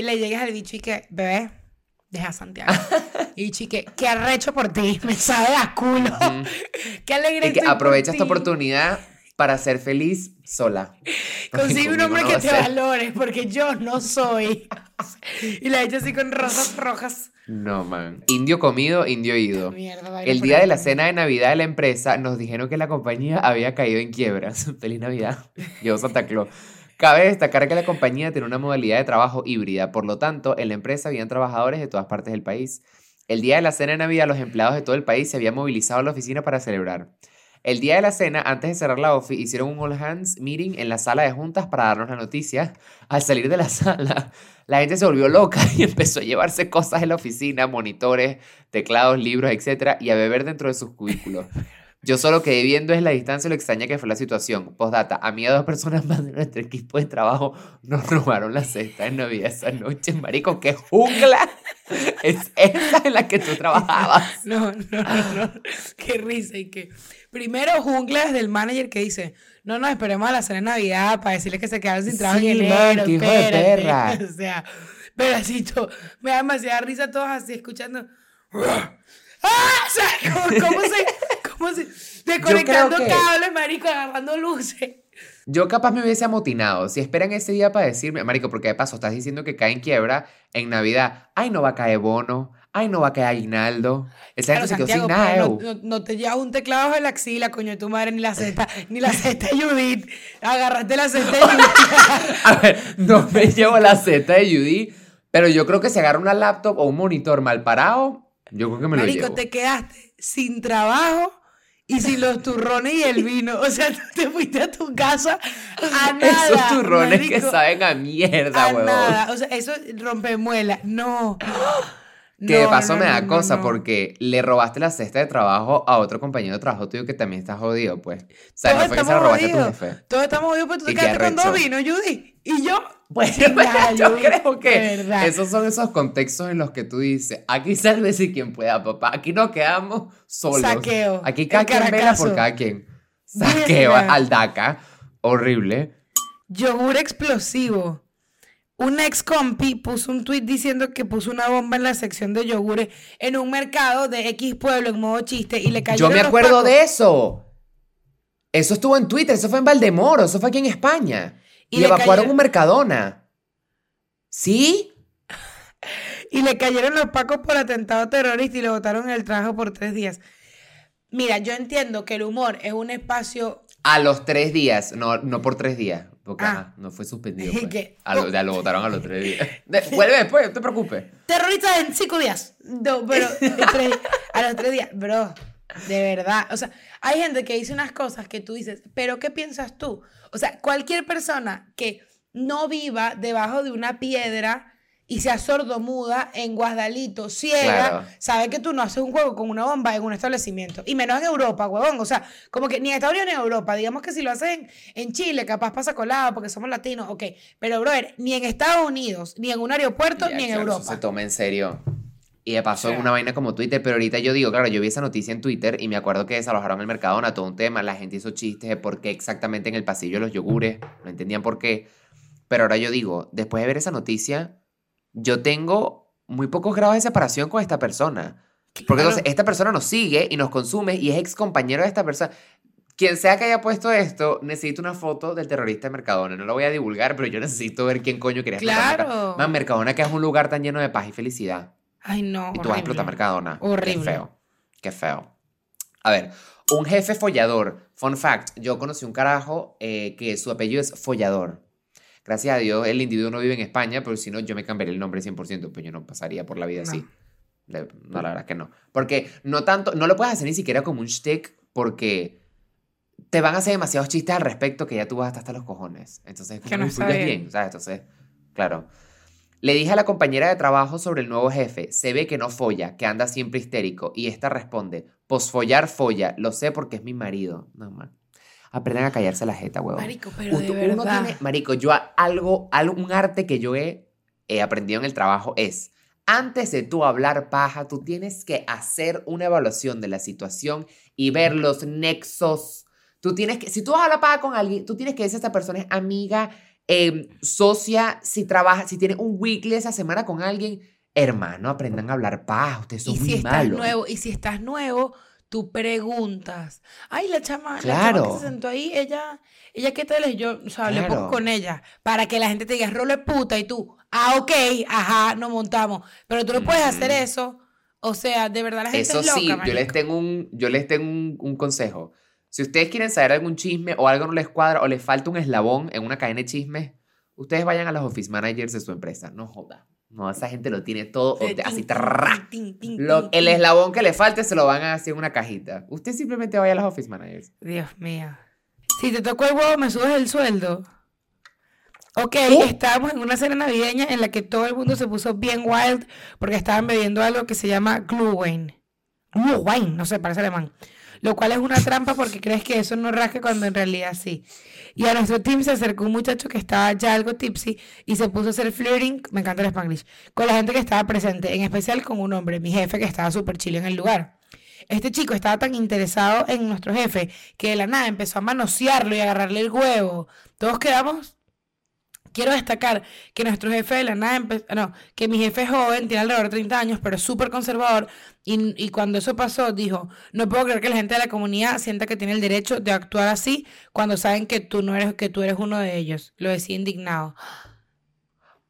le llegues al bicho y que, bebé, deja a Santiago. y bicho y que, qué arrecho por ti, me sabe a culo. qué alegre Y que aprovecha esta oportunidad para ser feliz sola. Consigue un hombre no que te ser. valore, porque yo no soy. y la he hecho así con rosas rojas. No, man. Indio comido, indio ido. Mierda, El día de la cena de Navidad de la empresa nos dijeron que la compañía había caído en quiebras. Feliz Navidad. Yo Santa Claus. Cabe destacar que la compañía tiene una modalidad de trabajo híbrida, por lo tanto, en la empresa habían trabajadores de todas partes del país. El día de la cena de Navidad, los empleados de todo el país se habían movilizado a la oficina para celebrar. El día de la cena, antes de cerrar la office, hicieron un all hands meeting en la sala de juntas para darnos la noticia. Al salir de la sala, la gente se volvió loca y empezó a llevarse cosas de la oficina, monitores, teclados, libros, etc. y a beber dentro de sus cubículos. Yo solo quedé viendo desde la distancia lo extraña que fue la situación. Postdata, a mí a dos personas más de nuestro equipo de trabajo nos robaron la cesta de Navidad esa noche. Marico, qué jungla es esa en la que tú trabajabas. No, no, no, no. Qué risa y que. Primero junglas del manager que dice, no nos esperemos a la cena de Navidad para decirles que se quedaron sin trabajo Sí, en man, enero. qué hijo de espérate". perra. O sea, todo, me da demasiada risa todos así escuchando. ¡Ah! O sea, ¿cómo, cómo se, cómo se, desconectando que- cables, marico, agarrando luces. Yo capaz me hubiese amotinado. Si esperan ese día para decirme, Marico, porque de paso estás diciendo que cae en quiebra en Navidad. Ay, no va a caer bono. Ay, no va a quedar aguinaldo. Esa Claro, gente se quedó sin nada, no, no, no te llevas un teclado bajo la axila, coño, de tu madre, ni la cesta, ni la cesta de Judith. Agarraste la cesta de Judith. A ver, no me llevo la Z de Judy, pero yo creo que si agarra una laptop o un monitor mal parado, yo creo que me lo Marico, llevo. te quedaste sin trabajo y sin los turrones y el vino. O sea, tú te fuiste a tu casa a nada. Esos turrones que saben a mierda, a huevón. nada. O sea, eso rompe muela. No. Que de No, paso no, me da no, cosa porque le robaste la cesta de trabajo a otro compañero de trabajo tuyo que también está jodido, pues. O sea, Todos no fue que se la robaste a tu jodidos. jefe. Todos estamos jodidos porque tú te quedaste con dos vinos, Judy. Y yo. Pues yo creo de que verdad. esos son esos contextos en los que tú dices, aquí sálvese quien pueda, papá. Aquí nos quedamos solos. Saqueo. Aquí cada quien vela por cada quien. Saqueo Verga. al DACA. Horrible. Yogur explosivo. Un ex compi puso un tweet diciendo que puso una bomba en la sección de yogures en un mercado de X pueblo en modo chiste y le cayó Yo me acuerdo de eso. Eso estuvo en Twitter, eso fue en Valdemoro, eso fue aquí en España. Y Y, le evacuaron cayó- un Mercadona. ¿Sí? Y le cayeron los pacos por atentado terrorista y le botaron el trabajo por tres días. Mira, yo entiendo que el humor es un espacio A los tres días, no, no por tres días, porque Ah. ajá, no fue suspendido. ¿Y pues. qué? A lo, ya lo votaron a los tres días. De- vuelve después, no te preocupes. terrorista en cinco días. No, pero tres- a los tres días, bro, de verdad. O sea, hay gente que dice unas cosas que tú dices, pero ¿qué piensas tú? O sea, cualquier persona que no viva debajo de una piedra y sea sordomuda en Guadalito, ciega, Claro. sabe que tú no haces un juego con una bomba en un establecimiento. Y menos en Europa, huevón. O sea, como que ni en Estados Unidos ni en Europa. Digamos que si lo hacen en Chile, capaz pasa colado porque somos latinos, ok. Pero, brother, ni en Estados Unidos, ni en un aeropuerto, Ya, ni en claro, eso Europa. se toma en serio. Y de paso en una vaina como Twitter, pero ahorita yo digo, claro, yo vi esa noticia en Twitter y me acuerdo que desalojaron el Mercadona, todo un tema, la gente hizo chistes de por qué exactamente en el pasillo los yogures, no entendían por qué. Pero ahora yo digo, después de ver esa noticia, yo tengo muy pocos grados de separación con esta persona. Porque Claro. entonces esta persona nos sigue y nos consume y es ex compañero de esta persona. Quien sea que haya puesto esto, necesito una foto del terrorista de Mercadona. No lo voy a divulgar, pero yo necesito ver quién coño quería explotar Claro. Man, Mercadona que es un lugar tan lleno de paz y felicidad. Ay, no. Y tú vas a explotar. Mercadona. Horrible. Qué feo. Qué feo. A ver, un jefe follador. Fun fact, yo conocí un carajo eh, que su apellido es follador. Gracias a Dios, el individuo no vive en España, pero si no, yo me cambiaría el nombre 100%, pues yo no pasaría por la vida No. así. No, la verdad que no. Porque no tanto, no lo puedes hacer ni siquiera como un shtick, porque te van a hacer demasiados chistes al respecto que ya tú vas hasta, hasta los cojones. Entonces, Que como no no está bien. bien, ¿sabes? Entonces, claro. Le dije a la compañera de trabajo sobre el nuevo jefe. Se ve que no folla, que anda siempre histérico. Y esta responde: Posfollar folla. Lo sé porque es mi marido. No, man. Aprendan a callarse la jeta, huevón. Marico, pero Uno- de uno verdad. tiene- marico, yo a- algo, algo, un arte que yo he, he aprendido en el trabajo es, antes de tú hablar paja, tú tienes que hacer una evaluación de la situación y ver los nexos. Tú tienes que, si tú vas a hablar paja con alguien, tú tienes que decir si esta persona es amiga, eh, socia, si trabaja, si tiene un weekly esa semana con alguien, hermano, aprendan a hablar paja, ustedes son y muy si estás malos. nuevo, y si estás nuevo, tú preguntas. Ay, la chama, la chama Claro. que se sentó ahí, ella, ella qué tal es, yo, o sea, pongo Claro. con ella, para que la gente te diga, rolo es puta, y tú, ah, ok, ajá, nos montamos. Pero tú no puedes hacer eso. O sea, de verdad la gente Eso es loca, sí, yo les tengo un, yo les tengo un, un consejo. Si ustedes quieren saber algún chisme o algo no les cuadra o les falta un eslabón en una cadena de chismes, ustedes vayan a los office managers de su empresa. No joda. No, esa gente lo tiene todo así. Lo- el eslabón que le falte se lo van a hacer en una cajita. Usted simplemente vaya a los office managers. Dios mío. Si te tocó el huevo, me subes el sueldo. Ok, estábamos en una cena navideña en la que todo el mundo se puso bien wild porque estaban bebiendo algo que se llama Glühwein. Glühwein, no sé, parece alemán. Lo cual es una trampa porque crees que eso no rasca cuando en realidad sí. Y a nuestro team se acercó un muchacho que estaba ya algo tipsy y se puso a hacer flirting, me encanta el spanglish, con la gente que estaba presente, en especial con un hombre, mi jefe, que estaba súper chile en el lugar. Este chico estaba tan interesado en nuestro jefe que de la nada empezó a manosearlo y a agarrarle el huevo. Todos quedamos. Quiero destacar que nuestro jefe de la nada empezó. No, que mi jefe es joven, tiene alrededor de 30 años, pero es súper conservador. Y, y cuando eso pasó, dijo: No puedo creer que la gente de la comunidad sienta que tiene el derecho de actuar así cuando saben que tú no eres, que tú eres uno de ellos. Lo decía indignado.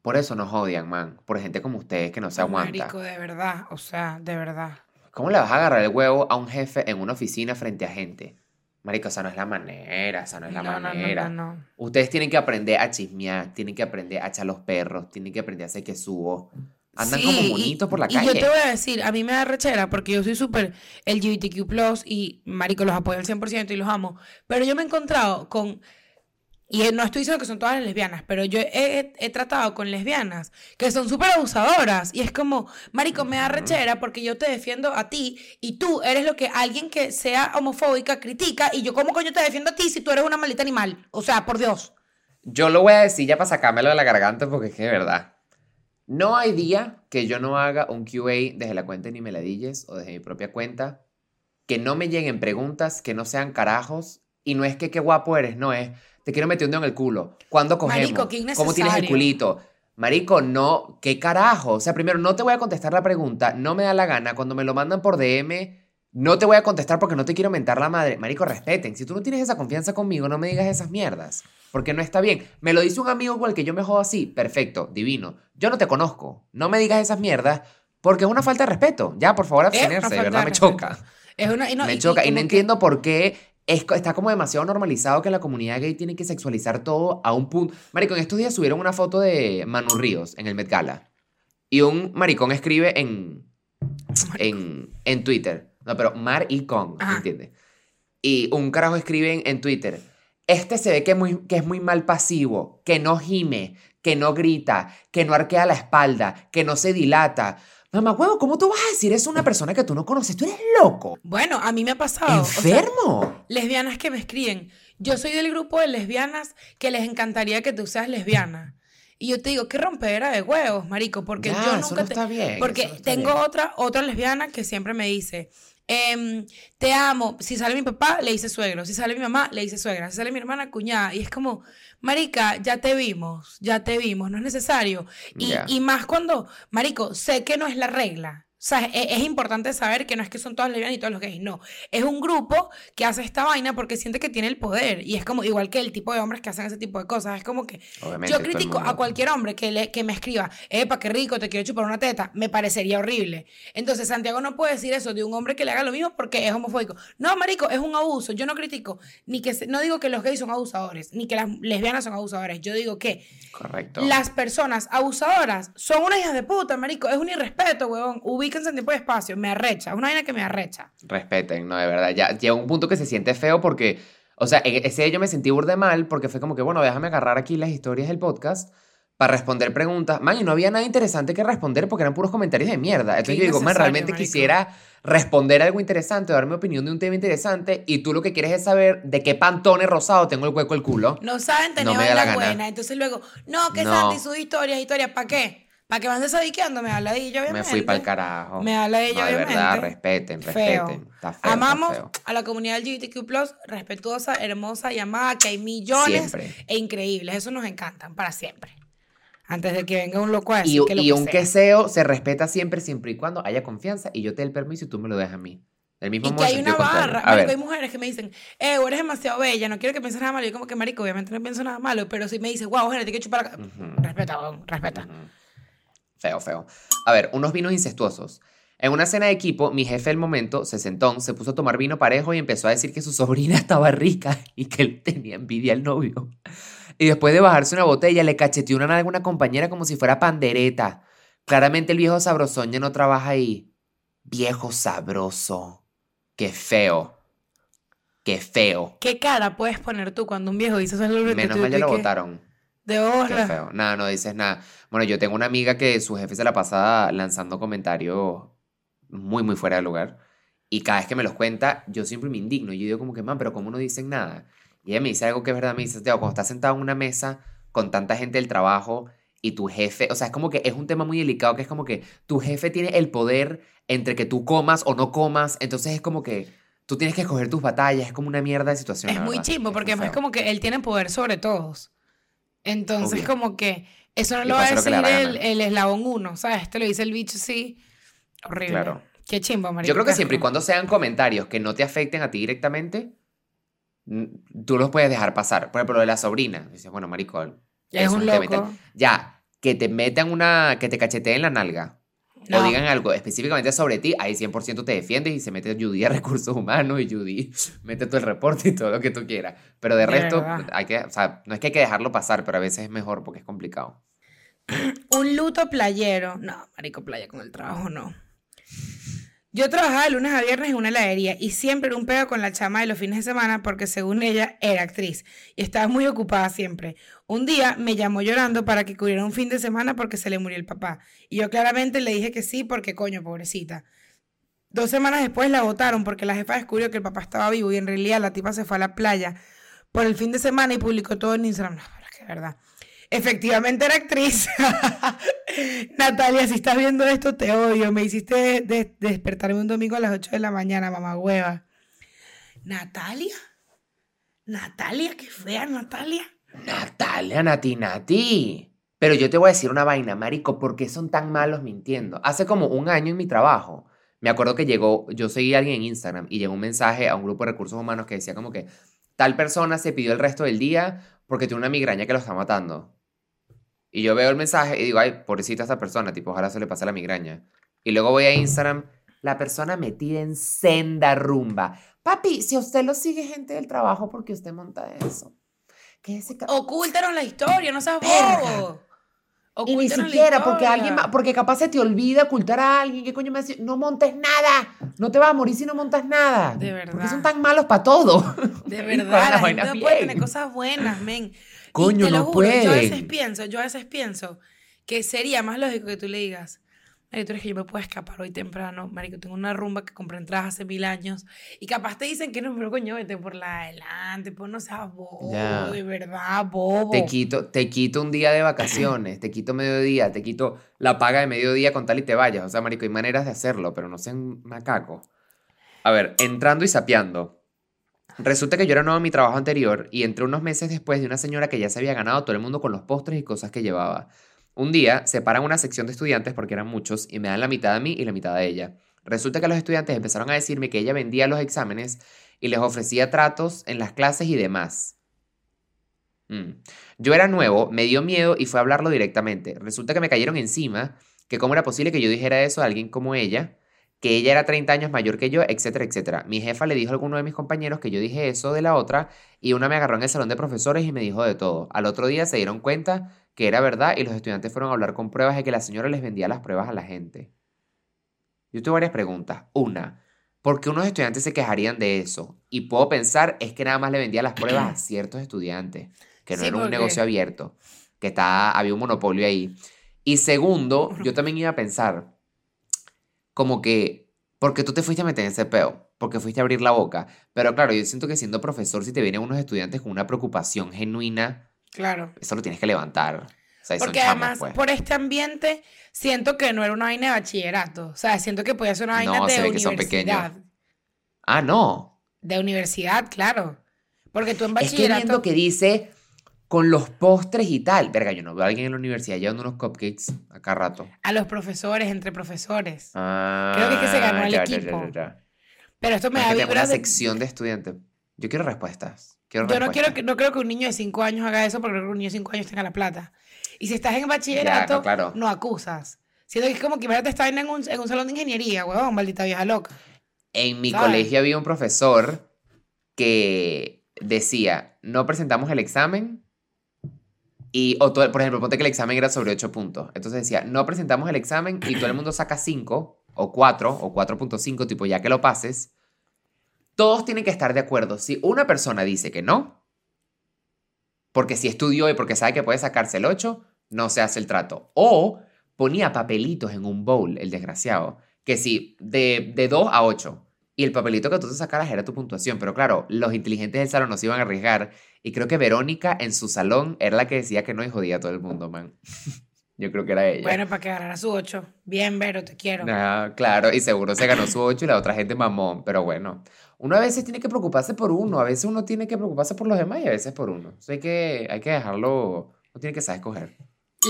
Por eso nos odian, man. Por gente como ustedes que no se aguanta. Marico, de verdad, o sea, de verdad. ¿Cómo le vas a agarrar el huevo a un jefe en una oficina frente a gente? Marico, esa no es la manera, esa no es la No, no, no, manera. no, no. Ustedes tienen que aprender a chismear, tienen que aprender a echar los perros, tienen que aprender a hacer que subo. Andan Sí, como y- bonitos por la y calle. yo te voy a decir, a mí me da rechera porque yo soy súper LGBTQ+, y marico, los apoyo al 100% y los amo, pero yo me he encontrado con, y no estoy diciendo que son todas las lesbianas, pero yo he, he- tratado con lesbianas que son súper abusadoras, y es como, marico, me da rechera porque yo te defiendo a ti, y tú eres lo que alguien que sea homofóbica critica, y yo como coño te defiendo a ti si tú eres una maldita animal, o sea, por Dios. Yo lo voy a decir ya para sacármelo de la garganta porque es que de verdad. No hay día que yo no haga un QA desde la cuenta de Ni Meladilles o desde mi propia cuenta que no me lleguen preguntas que no sean carajos y no es que qué guapo eres, no es te quiero meter un dedo en el culo. ¿Cuándo cogemos? Marico, qué ¿Cómo tienes el culito? Marico, no, ¿qué carajo? O sea, primero, no te voy a contestar la pregunta, no me da la gana. Cuando me lo mandan por DM, no te voy a contestar porque no te quiero mentar la madre. Marico, respeten. Si tú no tienes esa confianza conmigo, no me digas esas mierdas. Porque no está bien. Me lo dice un amigo igual que yo me jodo así. Perfecto, divino. Yo no te conozco. No me digas esas mierdas porque es una falta de respeto. Ya, por favor, Es una abstenerse. De falta verdad de me choca. Es una, y no, me y- choca. Y, no que- entiendo por qué es, está como demasiado normalizado que la comunidad gay tiene que sexualizar todo a un punto. Marico, en estos días subieron una foto de Manu Ríos en el Met Gala. Y un maricón escribe en, en, en Twitter. No, pero maricón, Ajá. ¿entiendes? Y un carajo escribe en, en Twitter. Este se ve que, es muy, que es muy mal pasivo, que no gime, que no grita, que no arquea la espalda, que no se dilata. Mamá, huevo, ¿cómo tú vas a decir eso a una persona que tú no conoces? Tú eres loco. Bueno, a mí me ha pasado. o sea, ¿Enfermo? Lesbianas que me escriben. Yo soy del grupo de lesbianas que les encantaría que tú seas lesbiana. Y yo te digo, qué rompedera de huevos, marico, porque Ya, yo eso nunca no te- está bien, Porque eso no está tengo bien. otra, otra lesbiana que siempre me dice, em, te amo. Si sale mi papá, le dice suegro. Si sale mi mamá, le dice suegra. Si sale mi hermana, cuñada. Y es como, marica, ya te vimos, ya te vimos, no es necesario. Y, y más cuando, marico, sé que no es la regla. O sea, es, es importante saber que no es que son todas lesbianas y todos los gays, no. Es un grupo que hace esta vaina porque siente que tiene el poder. Y es como, igual que el tipo de hombres que hacen ese tipo de cosas. Es como que Obviamente, yo critico a cualquier hombre que, le, que me escriba, epa, qué rico, te quiero chupar una teta, me parecería horrible. Entonces, Santiago no puede decir eso de un hombre que le haga lo mismo porque es homofóbico. No, marico, es un abuso. Yo no critico, ni que no digo que los gays son abusadores, ni que las lesbianas son abusadores. Yo digo que Correcto. las personas abusadoras son unas hijas de puta, marico. Es un irrespeto, huevón. Ubíquense en tiempo y espacio. Me arrecha. Es una vaina que me arrecha. Respeten, no, de verdad. Ya llega un punto que se siente feo porque, o sea, e- ese día yo me sentí burde mal porque fue como que, bueno, déjame agarrar aquí las historias del podcast para responder preguntas. Man, y no había nada interesante que responder porque eran puros comentarios de mierda. Entonces yo digo, man, realmente marico. quisiera responder algo interesante, dar mi opinión de un tema interesante y tú lo que quieres es saber de qué pantone rosado tengo el hueco el culo. No saben tener No me da la vaina gana. buena. Entonces luego, no, que No. Santi sus historias, historias, ¿para qué? ¿Para que van desadiqueando? Me habla de ello, Me obviamente. fui para el carajo. Me habla de ello, No, de verdad, obviamente. respeten, Feo. respeten. Está feo, está Amamos feo. a la comunidad LGBTQ+, respetuosa, hermosa y amada, que hay millones Siempre. e increíbles. Eso nos encantan para siempre. Antes de que venga un loco a Y, decir que lo y que un sea. queseo se respeta siempre, siempre y cuando haya confianza y yo te dé el permiso y tú me lo dejas a mí. El mismo Y modo que hay una barra. Marico, hay mujeres que me dicen, eh, eres demasiado bella, no quiero que pienses nada malo. Yo como que, marico, obviamente no pienso nada malo, pero si me dices, wow, gente, te quiero chupar acá. Ujú. Respeta, respeta. Ujú. Feo, feo. A ver, unos vinos incestuosos. En una cena de equipo, mi jefe del momento se sentó, se puso a tomar vino parejo y empezó a decir que su sobrina estaba rica y que él tenía envidia al novio. Y después de bajarse una botella, le cacheteó una nalga a una compañera como si fuera pandereta. Claramente el viejo sabrosón ya no trabaja ahí. Viejo sabroso. Qué feo. Qué feo. ¿Qué cara puedes poner tú cuando un viejo dice eso? Es lo que Menos mal ya lo votaron. De Qué hora. feo. Nada, no dices nada. Bueno, yo tengo una amiga que su jefe se la pasa lanzando comentarios muy, muy fuera de lugar. Y cada vez que me los cuenta, yo siempre me indigno. Yo digo como que, man, pero ¿cómo no dicen nada? Y ella me dice algo que es verdad. Me dice, Teo, cuando estás sentado en una mesa con tanta gente del trabajo y tu jefe, o sea, es como que es un tema muy delicado, que es como que tu jefe tiene el poder entre que tú comas o no comas. Entonces es como que tú tienes que escoger tus batallas. Es como una mierda de situación. Es muy Es porque es feo. como que él tiene poder sobre todos. Entonces, Obvio. como que eso no lo va a decir el, el eslabón uno, ¿sabes? Te lo dice el bicho así. Horrible. Claro. Qué chimbo, marico. Yo creo que siempre y cuando sean comentarios que no te afecten a ti directamente, tú los puedes dejar pasar. Por ejemplo, lo de la sobrina. Dices, bueno, marico, Es un loco. Ya, que te metan una, que te cacheteen la nalga. O No. digan algo específicamente sobre ti, ahí 100% te defiendes y se mete Judy a recursos humanos y Judy mete todo el reporte y todo lo que tú quieras. Pero de, De resto, verdad. hay que, o sea, no es que hay que dejarlo pasar, pero a veces es mejor porque es complicado. Un luto playero. No, marico, playa con el trabajo no. Yo trabajaba de lunes a viernes en una heladería y siempre era un pedo con la chama de los fines de semana porque según ella era actriz y estaba muy ocupada siempre. Un día me llamó llorando para que cubriera un fin de semana porque se le murió el papá. Y yo claramente le dije que sí porque coño, pobrecita. Dos semanas después la votaron porque la jefa descubrió que el papá estaba vivo y en realidad la tipa se fue a la playa por el fin de semana y publicó todo en Instagram. No, pero es que verdad. Efectivamente era actriz. Natalia, si estás viendo esto, te odio. Me hiciste de- de- despertarme un domingo a las 8 de la mañana, mamá hueva. ¿Natalia? ¿Natalia? ¿Qué fea, Natalia? Natalia, Nati, Nati. Pero yo te voy a decir una vaina, marico, ¿por qué son tan malos mintiendo? Hace como un año en mi trabajo, me acuerdo que llegó, yo seguí a alguien en Instagram y llegó un mensaje a un grupo de recursos humanos que decía como que tal persona se pidió el resto del día porque tiene una migraña que lo está matando. Y yo veo el mensaje y digo, ay, pobrecita esta persona, tipo, ojalá se le pase la migraña. Y luego voy a Instagram, la persona metida en senda rumba. Papi, si a usted lo sigue gente del trabajo, ¿por qué usted monta eso? Que ese ca- Ocúltanos la historia, no seas bobo. Y ni siquiera, porque alguien porque capaz se te olvida ocultar a alguien. ¿Qué coño me hace? No montes nada. No te vas a morir si no montas nada. De Porque verdad. son tan malos para todo. De verdad, la gente no puede tener cosas buenas, men. Y Coño, te lo no juro, Yo a veces pienso, yo a veces pienso que sería más lógico que tú le digas, Marico, tú eres que yo me puedo escapar hoy temprano, Marico, tengo una rumba que compré entradas hace mil años y capaz te dicen que no, pero coño, vete por la adelante, pues no seas bobo, de verdad, bobo. Te quito, te quito un día de vacaciones, te quito mediodía, te quito la paga de mediodía con tal y te vayas. O sea, marico, hay maneras de hacerlo, pero no sean macaco. A ver, entrando y sapeando. Resulta que yo era nuevo en mi trabajo anterior y entré unos meses después de una señora que ya se había ganado todo el mundo con los postres y cosas que llevaba. Un día separan una sección de estudiantes porque eran muchos y me dan la mitad a mí y la mitad a ella. Resulta que los estudiantes empezaron a decirme que ella vendía los exámenes y les ofrecía tratos en las clases y demás. Mm. Yo era nuevo, me dio miedo y fue a hablarlo directamente. Resulta que me cayeron encima, que cómo era posible que yo dijera eso a alguien como ella, que ella era 30 años mayor que yo, etcétera, etcétera. Mi jefa le dijo a alguno de mis compañeros que yo dije eso de la otra y una me agarró en el salón de profesores y me dijo de todo. Al otro día se dieron cuenta que era verdad y los estudiantes fueron a hablar con pruebas de que la señora les vendía las pruebas a la gente. Yo tengo varias preguntas. Una, ¿por qué unos estudiantes se quejarían de eso? Y puedo pensar es que nada más le vendía las pruebas a ciertos estudiantes, que no Sí, era un porque- negocio abierto, que está, había un monopolio ahí. Y segundo, yo también iba a pensar, como que, ¿por qué tú te fuiste a meter en ese peo? Porque fuiste a abrir la boca. Pero claro, yo siento que siendo profesor, si te vienen unos estudiantes con una preocupación genuina, Claro. eso lo tienes que levantar. O sea, Porque chamos, además, pues. por este ambiente, siento que no era una vaina de bachillerato. O sea, siento que podía ser una vaina No, de se ve que son pequeños. universidad. Ah, no. De universidad, claro. Porque tú en Es que viendo bachillerato. que dice con los postres y tal. Verga, yo no veo a alguien en la universidad llevando unos cupcakes acá rato. A los profesores, entre profesores. Ah, Creo que es que se ganó el ya, equipo. ya, ya. Pero esto me Es da que una de- sección de estudiantes. Yo quiero respuestas. Quiero Yo no quiero respuestas. que, no creo que un niño de 5 años haga eso porque creo que un niño de 5 años tenga la plata. Y si estás en bachillerato, no, claro. no acusas. Siento que es como que imagínate estar en un, en un salón de ingeniería, huevón, maldita vieja loca. En mi ¿sabes? colegio había un profesor que decía, no presentamos el examen y, o todo- por ejemplo, ponte que el examen era sobre 8 puntos. Entonces decía, no presentamos el examen y todo el mundo saca 5 o 4 o 4.5, tipo ya que lo pases. Todos tienen que estar de acuerdo. Si una persona dice que no, porque si estudió y porque sabe que puede sacarse el 8, no se hace el trato. O ponía papelitos en un bowl, el desgraciado, que si de, de 2 a 8. Y el papelito que tú te sacaras era tu puntuación. Pero claro, los inteligentes del salón no se iban a arriesgar. Y creo que Verónica en su salón era la que decía que no y jodía a todo el mundo, man. Yo creo que era ella. Bueno, para que agarrara su 8. Bien, Vero, te quiero. Ah, claro, y seguro se ganó su 8 y la otra gente mamón. Pero bueno, uno a veces tiene que preocuparse por uno. A veces uno tiene que preocuparse por los demás y a veces por uno. Hay que, hay que dejarlo. No tiene que saber escoger.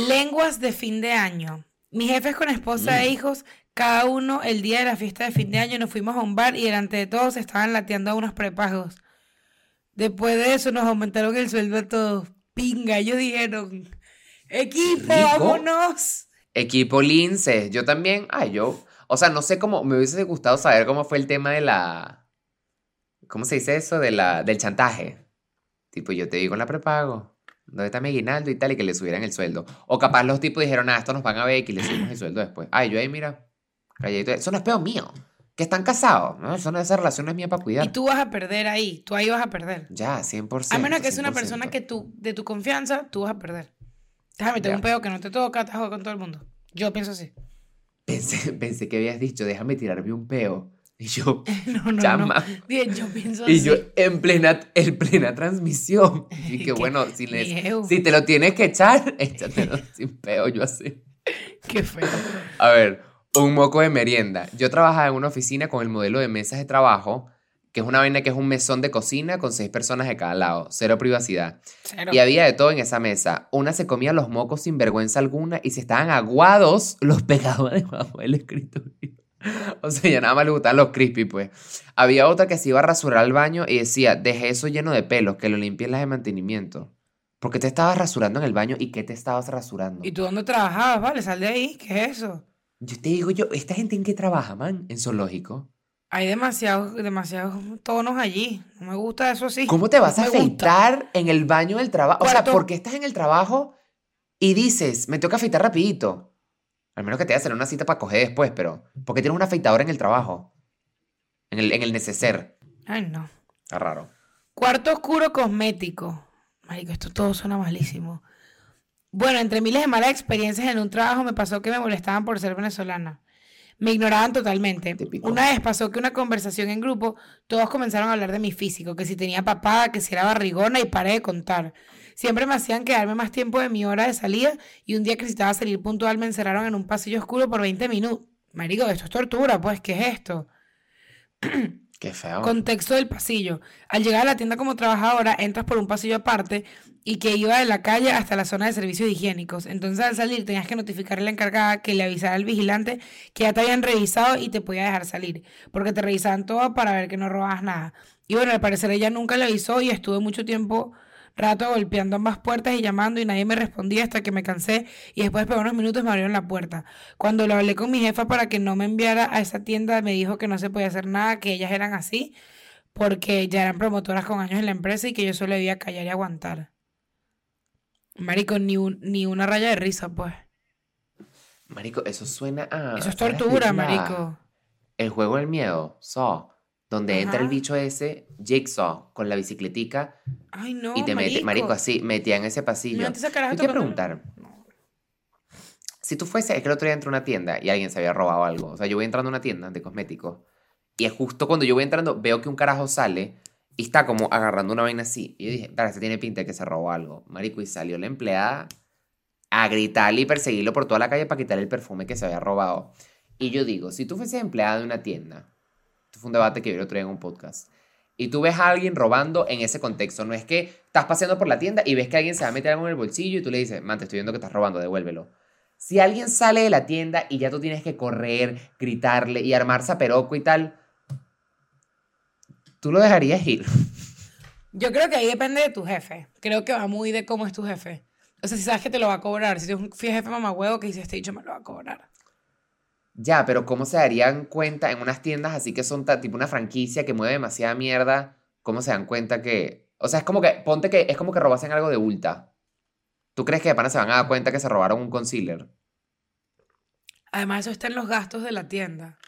Lenguas de fin de año. Mis jefes con esposa Mm. e hijos, cada uno el día de la fiesta de fin de año nos fuimos a un bar y delante de todos estaban lateando a unos prepagos. Después de eso nos aumentaron el sueldo a todos. Pinga, ellos dijeron, Equipo, Rico. vámonos. Equipo Lince. Yo también. Ay, yo. O sea, no sé cómo. Me hubiese gustado saber cómo fue el tema de la. ¿Cómo se dice eso? De la, del chantaje. Tipo, yo te digo en la prepago. ¿Dónde está mi aguinaldo y tal? Y que le subieran el sueldo. O capaz los tipos dijeron, ah, esto nos van a ver y que le subimos el sueldo después. Ay, yo ahí, mira. Calladito. Eso no es peo mío. Que están casados. ¿no? Eso no, esa relación no es mía para cuidar. Y tú vas a perder ahí. Tú ahí vas a perder. Ya, 100%. A menos que sea una 100%. persona que tú, de tu confianza, tú vas a perder. Déjame meter un pedo que no te toca, te jodas con todo el mundo. Yo pienso así. Pensé, pensé que habías dicho, déjame tirarme un peo. Y yo, No, no, Chama. no. Bien, yo pienso y así. yo en plena, en plena transmisión. Y que Qué bueno, si, le- miedo. si te lo tienes que echar, échatelo sin peo, yo así. Qué feo. A ver, un moco de merienda. Yo trabajaba en una oficina con el modelo de mesas de trabajo, que es una vaina que es un mesón de cocina con seis personas de cada lado, cero privacidad. Cero. Y había de todo en esa mesa. Una se comía los mocos sin vergüenza alguna y si estaban aguados, los pegaba debajo del escritorio. O sea, ya nada más le gustaban los crispy, pues. Había otra que se iba a rasurar al baño y decía, dejé eso lleno de pelos, que lo limpien las de mantenimiento. ¿Por qué te estabas rasurando en el baño y qué te estabas rasurando? ¿Y tú dónde trabajabas? Vale, sal de ahí. ¿Qué es eso? Yo te digo yo, ¿esta gente en qué trabaja, man? En zoológico. Hay demasiados, demasiados tonos allí. No me gusta eso así. ¿Cómo te vas a gusta. afeitar en el baño del trabajo? O sea, ¿por qué estás en el trabajo y dices, me tengo que afeitar rapidito? Al menos que te hacer una cita para coger después, pero ¿por qué tienes una afeitadora en el trabajo? En el, en el neceser. Ay, no. Está raro. Cuarto oscuro cosmético. Marico, esto todo suena malísimo. Bueno, entre miles de malas experiencias en un trabajo me pasó que me molestaban por ser venezolana. Me ignoraban totalmente. Típico. Una vez pasó que una conversación en grupo, todos comenzaron a hablar de mi físico, que si tenía papada, que si era barrigona y paré de contar. Siempre me hacían quedarme más tiempo de mi hora de salida y un día que necesitaba salir puntual me encerraron en un pasillo oscuro por 20 minutos. Marico, esto es tortura, pues, ¿qué es esto? Qué feo. Contexto del pasillo. Al llegar a la tienda como trabajadora, entras por un pasillo aparte y que iba de la calle hasta la zona de servicios higiénicos. Entonces, al salir, tenías que notificarle a la encargada que le avisara al vigilante que ya te habían revisado y te podía dejar salir, porque te revisaban todo para ver que no robabas nada. Y bueno, al parecer ella nunca le avisó y estuve mucho tiempo rato golpeando ambas puertas y llamando y nadie me respondía hasta que me cansé y después de unos minutos me abrieron la puerta. Cuando lo hablé con mi jefa para que no me enviara a esa tienda, me dijo que no se podía hacer nada, que ellas eran así, porque ya eran promotoras con años en la empresa y que yo solo debía callar y aguantar. Marico, ni, un- ni una raya de risa, pues. Marico, eso suena a... Eso es tortura, marico. El juego del miedo, Saw. Donde entra el bicho ese, Jigsaw, con la bicicletica Ay, no, y te mete, marico. marico, así, metía en ese pasillo. Caraja Yo quiero tocando- preguntar, si tú fuese, es que el otro día entré a una tienda y alguien se había robado algo. O sea, yo voy entrando a una tienda de cosméticos y es justo cuando yo voy entrando, veo que un carajo sale y está como agarrando una vaina así. Y yo dije, dale, se tiene pinta de que se robó algo. Marico, y salió la empleada a gritarle y perseguirlo por toda la calle para quitarle el perfume que se había robado. Y yo digo, si tú fueses empleada de una tienda, esto fue un debate que yo el otro día en un podcast, y tú ves a alguien robando en ese contexto, no es que estás paseando por la tienda y ves que alguien se va a meter algo en el bolsillo y tú le dices, man, te estoy viendo que estás robando, devuélvelo. Si alguien sale de la tienda y ya tú tienes que correr, gritarle y armar zaperoco y tal, tú lo dejarías ir. Yo creo que ahí depende de tu jefe. Creo que va muy de cómo es tu jefe. O sea, si sabes que te lo va a cobrar, si tienes un jefe mamagüevo que dice, este dicho me lo va a cobrar. Ya, pero ¿cómo se darían cuenta en unas tiendas así que son tipo una franquicia que mueve demasiada mierda? ¿Cómo se dan cuenta que... O sea, es como que, ponte que es como que robasen algo de Ulta. ¿Tú crees que de pana se van a dar cuenta que se robaron un concealer? Además, eso está en los gastos de la tienda.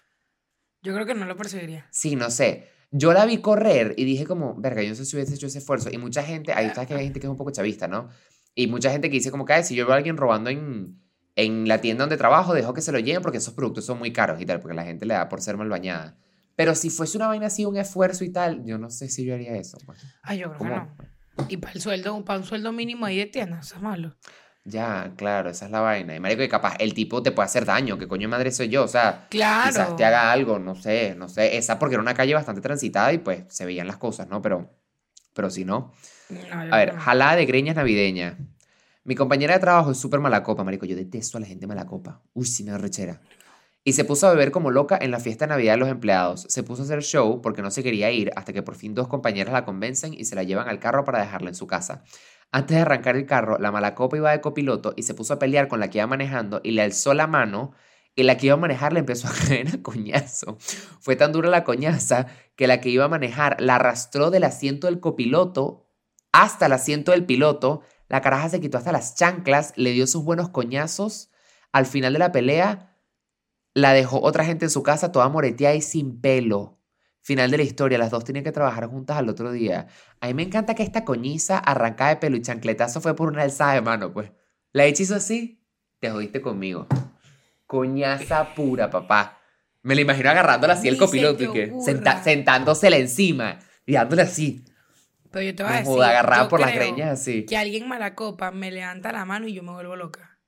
Yo creo que no lo perseguiría. Sí, no sé. Yo la vi correr y dije como, verga, yo no sé si hubiese hecho ese esfuerzo. Y mucha gente, ahí sabes que hay gente que es un poco chavista, ¿no? Y mucha gente que dice como que, "Ay, si yo veo a alguien robando en, en la tienda donde trabajo, dejo que se lo lleven porque esos productos son muy caros y tal, porque la gente le da por ser mal bañada. Pero si fuese una vaina así, un esfuerzo y tal, yo no sé si yo haría eso. pues. Ay, yo creo que no. Y para el sueldo, para un sueldo mínimo ahí de tienda, eso es malo. Ya, claro, esa es la vaina. Y marico, que capaz el tipo te puede hacer daño, que coño madre soy yo, o sea, Claro. quizás te haga algo, no sé, no sé. Esa porque era una calle bastante transitada y pues se veían las cosas, ¿no? Pero, pero si no. A ver, jalada de greñas navideña. Mi compañera de trabajo es súper mala copa, marico. Yo detesto a la gente mala copa. Uy, sí me da rechera. Y se puso a beber como loca en la fiesta de Navidad de los empleados. Se puso a hacer show porque no se quería ir hasta que por fin dos compañeras la convencen y se la llevan al carro para dejarla en su casa. Antes de arrancar el carro, la mala copa iba de copiloto y se puso a pelear con la que iba manejando y le alzó la mano y la que iba a manejar le empezó a caer a coñazo. Fue tan dura la coñaza que la que iba a manejar la arrastró del asiento del copiloto hasta el asiento del piloto. La caraja se quitó hasta las chanclas, le dio sus buenos coñazos. Al final de la pelea, la dejó otra gente en su casa toda moreteada y sin pelo. Final de la historia, las dos tenían que trabajar juntas al otro día. A mí me encanta que esta coñiza arrancada de pelo y chancletazo fue por una alzada de mano, pues. La hechizo así, te jodiste conmigo. Coñaza pura, papá. Me la imagino agarrándola así el copiloto y que senta- sentándosela encima y dándole así. Pero yo te voy a decir. agarrada por las greñas así. Que alguien mala copa me levanta la mano y yo me vuelvo loca.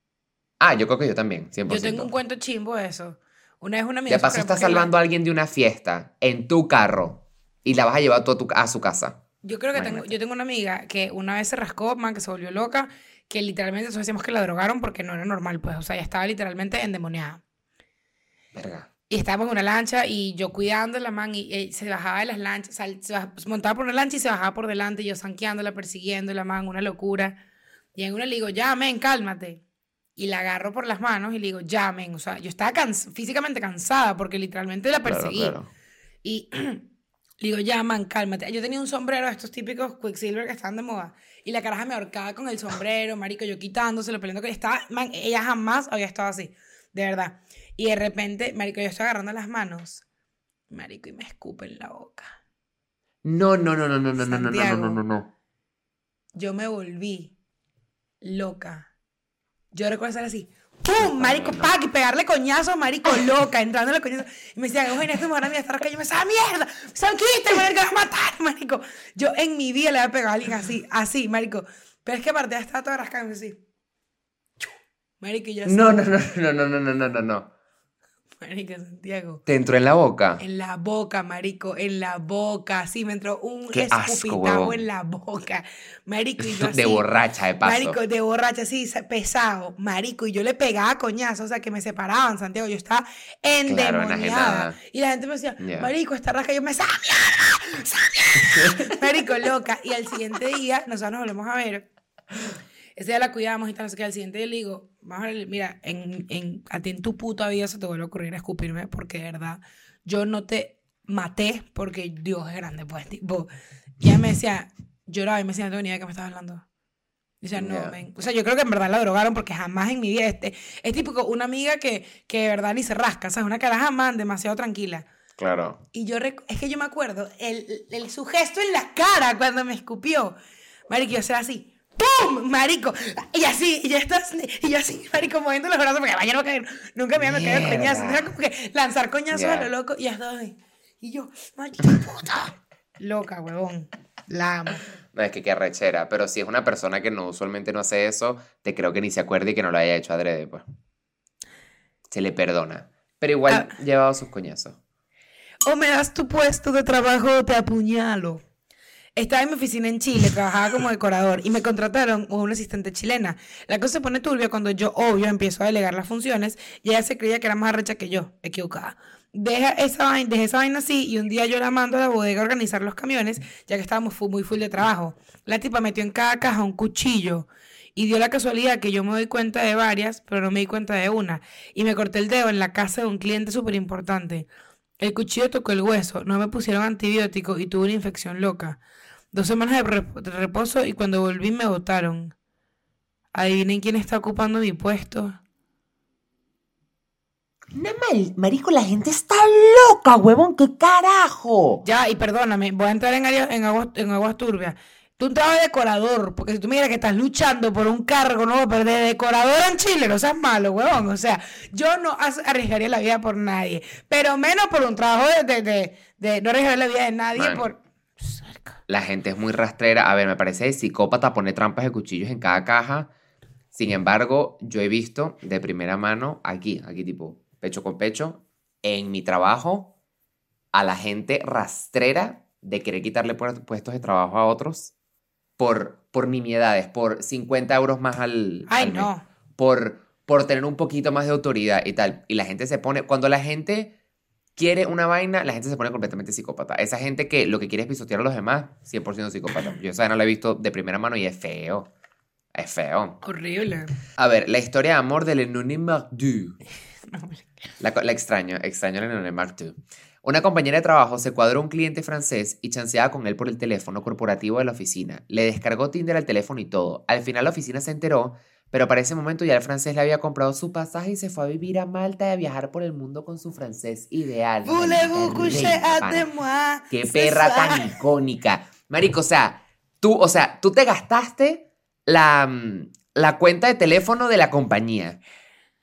Ah, yo creo que yo también, 100%. Yo tengo un cuento chimbo de eso. Una vez una amiga. De paso estás la- salvando a alguien de una fiesta en tu carro y la vas a llevar tú a, tu- a su casa. Yo creo que tengo, yo tengo una amiga que una vez se rascó, man, que se volvió loca, que literalmente nosotros decíamos que la drogaron porque no era normal, pues, o sea, ella estaba literalmente endemoniada. Verga. Y estábamos en una lancha y yo cuidándola, man, y, eh, se bajaba de las lanchas, sal- se baj- se montaba por una lancha y se bajaba por delante, y yo sanqueándola, persiguiéndola, man, una locura. Y en una le digo, ya, men, cálmate y la agarro por las manos y le digo, llamen. O sea, yo estaba cans físicamente cansada porque literalmente la perseguí. Claro, claro. Y le digo, llaman, cálmate. Yo tenía un sombrero de estos típicos Quicksilver que estaban de moda. Y la caraja me ahorcaba con el sombrero, marico, yo quitándoselo, peleando que estaba. Man, ella jamás había estado así, de verdad. Y de repente, marico, yo estoy agarrando las manos, marico, y me escupe en la boca. No, no, no, no, no, no, no, no, no, no, no, no. Yo me volví loca yo recuerdo estar así, ¡pum! Marico. ¡pac! Y pegarle coñazo, marico, loca, entrando en el coñazo. Y me decían, oye, esta mujer mía está. Y yo me decía, mierda, ¡San quita, marico, me va a matar, marico! Yo en mi vida le había pegado a alguien así, así, marico. Pero es que aparte ya estaba toda rascada, así. Marico, y yo así, No, no, no, no, no, no, no, no, no, no. marico, Santiago. Te entró en la boca. En la boca, marico, en la boca. Sí, me entró un Qué escupitajo en la boca. Marico, y yo así. De borracha, de paso. Marico, de borracha, sa- pesado. Marico, y yo le pegaba coñazos, o sea, que me separaban, Santiago. Yo estaba endemoniada. enajenada. y la gente me decía. Marico, esta rasca. Yo me decía. Marico, loca. Y al siguiente día, nosotros nos volvemos a ver. Ese día la cuidamos y tal, no sé qué. Al siguiente día le digo, mira, en, en, a ti en tu puta vida se te vuelve a ocurrir escupirme porque de verdad yo no te maté porque Dios es grande, pues, tipo. Y ella me decía, lloraba y me decía, no tengo ni idea de qué me estás hablando. Y decía, no, Ya. men. O sea, yo creo que en verdad la drogaron porque jamás en mi vida, este, es típico una amiga que, que de verdad ni se rasca, ¿sabes? Una caraja man, demasiado tranquila. Claro. Y yo, rec- es que yo me acuerdo, el, el, su gesto en la cara cuando me escupió. Marico, yo sea así, ¡pum! Marico. Y así, y ya estás, y yo así, marico, moviendo los brazos porque vaya no caer. Nunca me habían caído coñazos. Era como que lanzar coñazos a lo loco y ya ahí. Y yo, maldita puta. Loca, huevón. La amo. No es que qué rechera, pero si es una persona que no usualmente no hace eso, te creo que ni se acuerde y que no lo haya hecho adrede, pues. Se le perdona. Pero igual Ah. llevado sus coñazos. O me das tu puesto de trabajo o te apuñalo. Estaba en mi oficina en Chile, trabajaba como decorador y me contrataron una asistente chilena. La cosa se pone turbia cuando yo, obvio, empiezo a delegar las funciones y ella se creía que era más arrecha que yo, equivocada. Deja esa vaina, dejé esa vaina así y un día yo la mando a la bodega a organizar los camiones, ya que estábamos fu- muy full de trabajo. La tipa metió en cada caja un cuchillo y dio la casualidad que yo me doy cuenta de varias, pero no me di cuenta de una. Y me corté el dedo en la casa de un cliente súper importante. El cuchillo tocó el hueso, no me pusieron antibiótico y tuve una infección loca. Dos semanas de, rep- de reposo y cuando volví me botaron. Adivinen quién está ocupando mi puesto. Mal, marico, la gente está loca, huevón, qué carajo. Ya, y perdóname, voy a entrar en, área- en, aguas, en aguas turbias. Tú un trabajo de decorador, porque si tú me dijeras que estás luchando por un cargo, no, pero de decorador en Chile, no seas malo, huevón. O sea, yo no arriesgaría la vida por nadie, pero menos por un trabajo de, de, de, de- no arriesgaría la vida de nadie Man. por... La gente es muy rastrera. A ver, me parece de psicópata poner trampas de cuchillos en cada caja. Sin embargo, yo he visto de primera mano, aquí, aquí tipo, pecho con pecho, en mi trabajo, a la gente rastrera de querer quitarle pu- puestos de trabajo a otros por, por nimiedades, por 50 euros más al, Ay, al mes, no. por, por tener un poquito más de autoridad y tal. Y la gente se pone, cuando la gente quiere una vaina, la gente se pone completamente psicópata. Esa gente que lo que quiere es pisotear a los demás, 100% psicópata. Yo esa vaina la he visto de primera mano y es feo. Es feo. Horrible. A ver, la historia de amor de Lenoni Mardu. No, La, la extraño, extraño a Lenoni Mardu. Una compañera de trabajo se cuadró a un cliente francés y chanceaba con él por el teléfono corporativo de la oficina. Le descargó Tinder al teléfono y todo. Al final la oficina se enteró, pero para ese momento ya el francés le había comprado su pasaje y se fue a vivir a Malta y a viajar por el mundo con su francés ideal. Marica? Qué perra tan icónica. Marico, o sea, tú, o sea, tú te gastaste la, mm, la cuenta de teléfono de la compañía.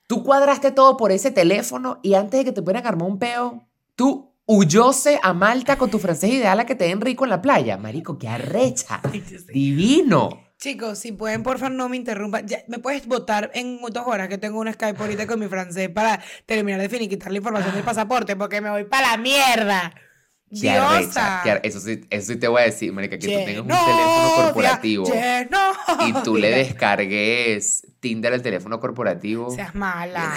Tú cuadraste todo por ese teléfono y antes de que te pudieran armar un peo, tú huyóse a Malta con tu francés ideal a que te den rico en la playa. Marico, qué arrecha. Divino. Chicos, si pueden, por favor, no me interrumpan. Ya, me puedes votar en dos horas que tengo un Skype ahorita con mi francés para terminar de finiquitar la información del pasaporte porque me voy para la mierda. Arrecha. Diosa. qué ar- Eso sí, eso sí te voy a decir, marica, que tú tengas un teléfono corporativo y tú le descargues Tinder al teléfono corporativo. Seas mala.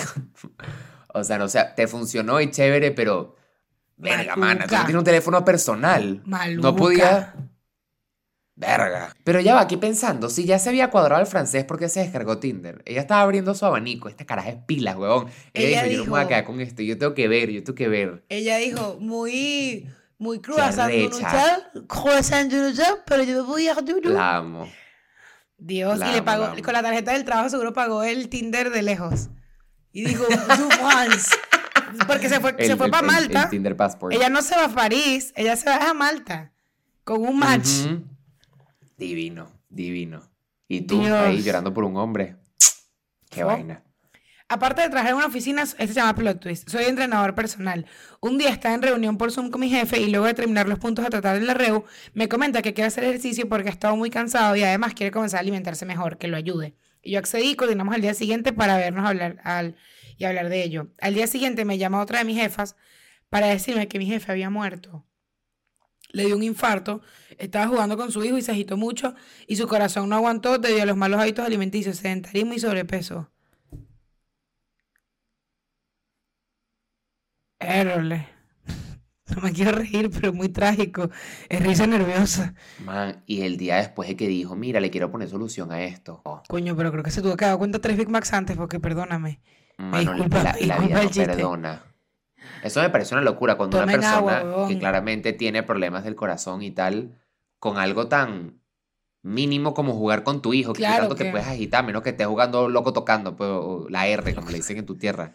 O sea, no sea, te funcionó y chévere, pero. Verga, mana, tú no tienes un teléfono personal. Maluca. No podía. Verga. Pero ya va, aquí pensando, si ya se había cuadrado el francés, ¿por qué se descargó Tinder? Ella estaba abriendo su abanico. Esta caraja es pilas, huevón. Ella, Ella dijo, yo no me voy a quedar con esto. Yo tengo que ver, yo tengo que ver. Ella dijo, muy, muy croissant croissant pero yo voy a. La amo. Dios, La y le pagó, amo. con la tarjeta del trabajo seguro pagó el Tinder de lejos. Y dijo, "Du France". Porque se fue, se fue el- para Malta. El, Tinder Passport. ella no se va a París, ella se va a Malta. Con un match. Ujú. Divino, divino. Y tú Dios. ahí llorando por un hombre. Qué Oh. vaina. Aparte de trabajar en una oficina, este se llama plot twist. Soy entrenador personal. Un día estaba en reunión por Zoom con mi jefe y luego de terminar los puntos a tratar en la REU, me comenta que quiere hacer ejercicio porque ha estado muy cansado y además quiere comenzar a alimentarse mejor, que lo ayude. Y yo accedí y coordinamos al día siguiente para vernos hablar al, y hablar de ello. Al día siguiente me llama otra de mis jefas para decirme que mi jefe había muerto. Le dio un infarto, estaba jugando con su hijo y se agitó mucho y su corazón no aguantó debido a los malos hábitos alimenticios, sedentarismo y sobrepeso. Érole. No me quiero reír, pero muy trágico. Es risa nerviosa. Man, y el día después de que dijo, mira, le quiero poner solución a esto. Oh, Coño, pero creo que se tuvo que dar cuenta tres Big Macs antes, porque perdóname. disculpa, la, me la disculpa vida el no chiste. perdona. Eso me parece una locura cuando una persona agua, que claramente tiene problemas del corazón y tal, con algo tan mínimo como jugar con tu hijo, que tanto te puedes agitar, menos que estés jugando loco tocando, pues, o la R, como le dicen en tu tierra.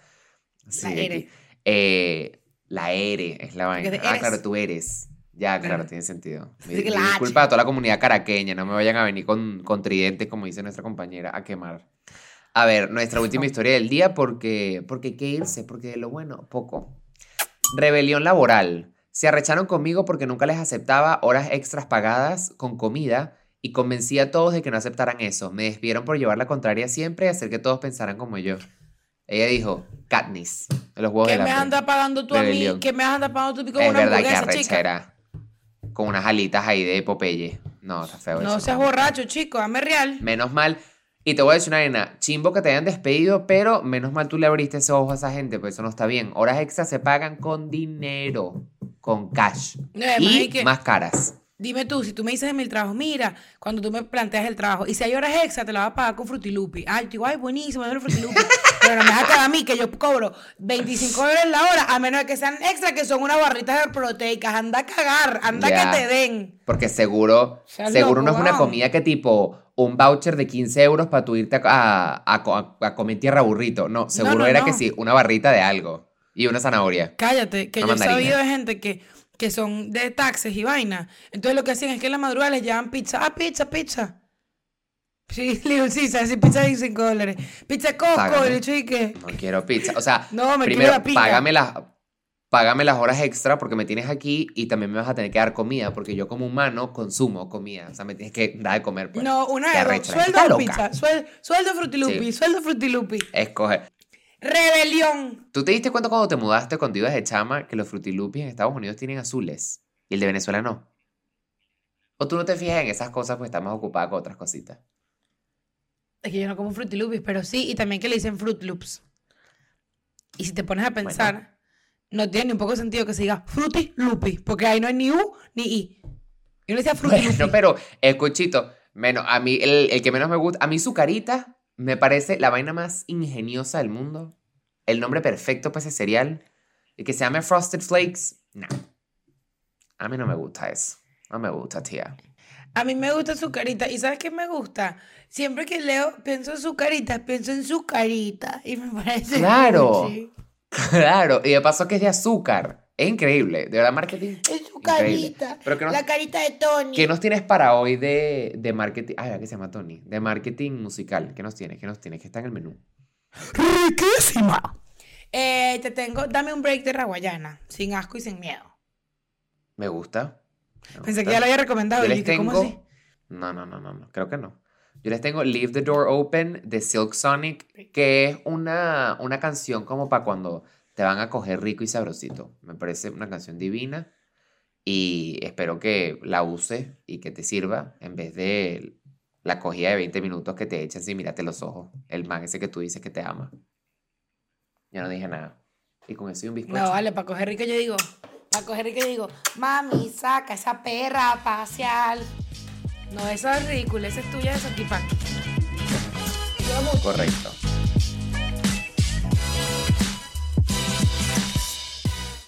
Sí, La R. Eh, la R es la vaina. Ah, claro, tú eres. Ya, claro, Claro. tiene sentido. Mi- mi disculpa a toda la comunidad caraqueña, no me vayan a venir con, con tridentes, como dice nuestra compañera, a quemar. A ver, nuestra última historia del día, porque, porque hay que irse, porque de lo bueno, poco. Rebelión laboral. Se arrecharon conmigo porque nunca les aceptaba horas extras pagadas con comida y convencí a todos de que no aceptaran eso. Me despidieron por llevar la contraria siempre y hacer que todos pensaran como yo. Ella dijo, Katniss, de los huevos ¿Qué del me hambre". anda pagando tú a mí? Rebelión. ¿Qué me anda pagando tú con Es una verdad que hamburguesa, chica? arrechera. Con unas alitas ahí de Popeye. No, está feo No eso. seas borracho, chico, dame real. Menos mal. Y te voy a decir una nena, chimbo que te hayan despedido, pero menos mal tú le abriste ese ojo a esa gente, pues eso no está bien. Horas extras se pagan con dinero, con cash. No, y que- más caras. Dime tú, si tú me dices en mi trabajo, mira, cuando tú me planteas el trabajo, y si hay horas extra, te la vas a pagar con frutilupi. Ay, digo, ay, buenísimo, dame el frutilupi. Pero no me dejas a mí que yo cobro 25 dólares la hora, a menos de que sean extra, que son unas barritas de proteicas. Anda a cagar, anda Ya. que te den. Porque seguro, seguro no es una comida que tipo un voucher de 15 euros para tú irte a, a, a co- a comer tierra burrito. No, seguro no, era no. que sí, una barrita de algo. Y una zanahoria. Cállate, que yo he mandarina. sabido de gente que, que son de taxes y vaina. Entonces lo que hacen es que en la madrugada les llevan pizza. Ah, pizza, pizza. Sí, le digo, sí, pizza de 5 dólares. Pizza Costco, le dicho, ¿y qué? No quiero pizza. O sea, No, me quiero primero, la págame las, págame las horas extra porque me tienes aquí y también me vas a tener que dar comida porque yo como humano consumo comida. O sea, me tienes que dar de comer. Pues. No, una de Sueldo pizza. Suel- sueldo frutilupi, Sí. sueldo frutilupi. Escoge. Rebelión. ¿Tú te diste cuenta cuando te mudaste cuando ibas de chama que los frutilupis en Estados Unidos tienen azules y el de Venezuela no? ¿O tú no te fijas en esas cosas pues estás más ocupada con otras cositas? Es que yo no como frutilupis, pero sí, y también que le dicen Fruit Loops. Y si te pones a pensar, no tiene ni un poco de sentido que se diga Fruity Lupi, porque ahí no hay ni U ni I. Yo no decía Fruity Lupi. No, pero escuchito, menos, a mí, el, el que menos me gusta, a mí su carita me parece la vaina más ingeniosa del mundo. El nombre perfecto para ese cereal. Y que se llame Frosted Flakes, no. A mí no me gusta eso. No me gusta, tía. A mí me gusta su carita. ¿Y sabes qué me gusta? Siempre que leo, pienso en su carita, pienso en su carita. Y me parece. Claro. cuchi. Claro, y de paso que es de azúcar. Es increíble, de verdad, marketing. Es su Increíble. carita. Pero que no- La carita de Tony. ¿Qué nos tienes para hoy de, de marketing? Ay, ¿qué se llama Tony? De marketing musical. ¿Qué nos tienes? ¿Qué nos tienes? ¿Qué está en el menú? Riquísima. Eh, te tengo, dame un break de Raguayana, sin asco y sin miedo. Me gusta. me Pensé que ya lo había recomendado. Yo y les dije, ¿cómo tengo. así? No, no, no, no, no, creo que no. Yo les tengo Leave the Door Open de Silk Sonic, que es una, una canción como para cuando te van a coger rico y sabrosito. Me parece una canción divina y espero que la uses y que te sirva en vez de la cogida de 20 minutos que te echas y mírate los ojos. El man ese que tú dices que te ama. Yo no dije nada. Y con eso y un bizcocho. No, vale, para coger rico yo digo, para coger rico yo digo, mami, saca esa perra a pasear. No, esa es ridícula, esa es tuya, Yo amo Correcto.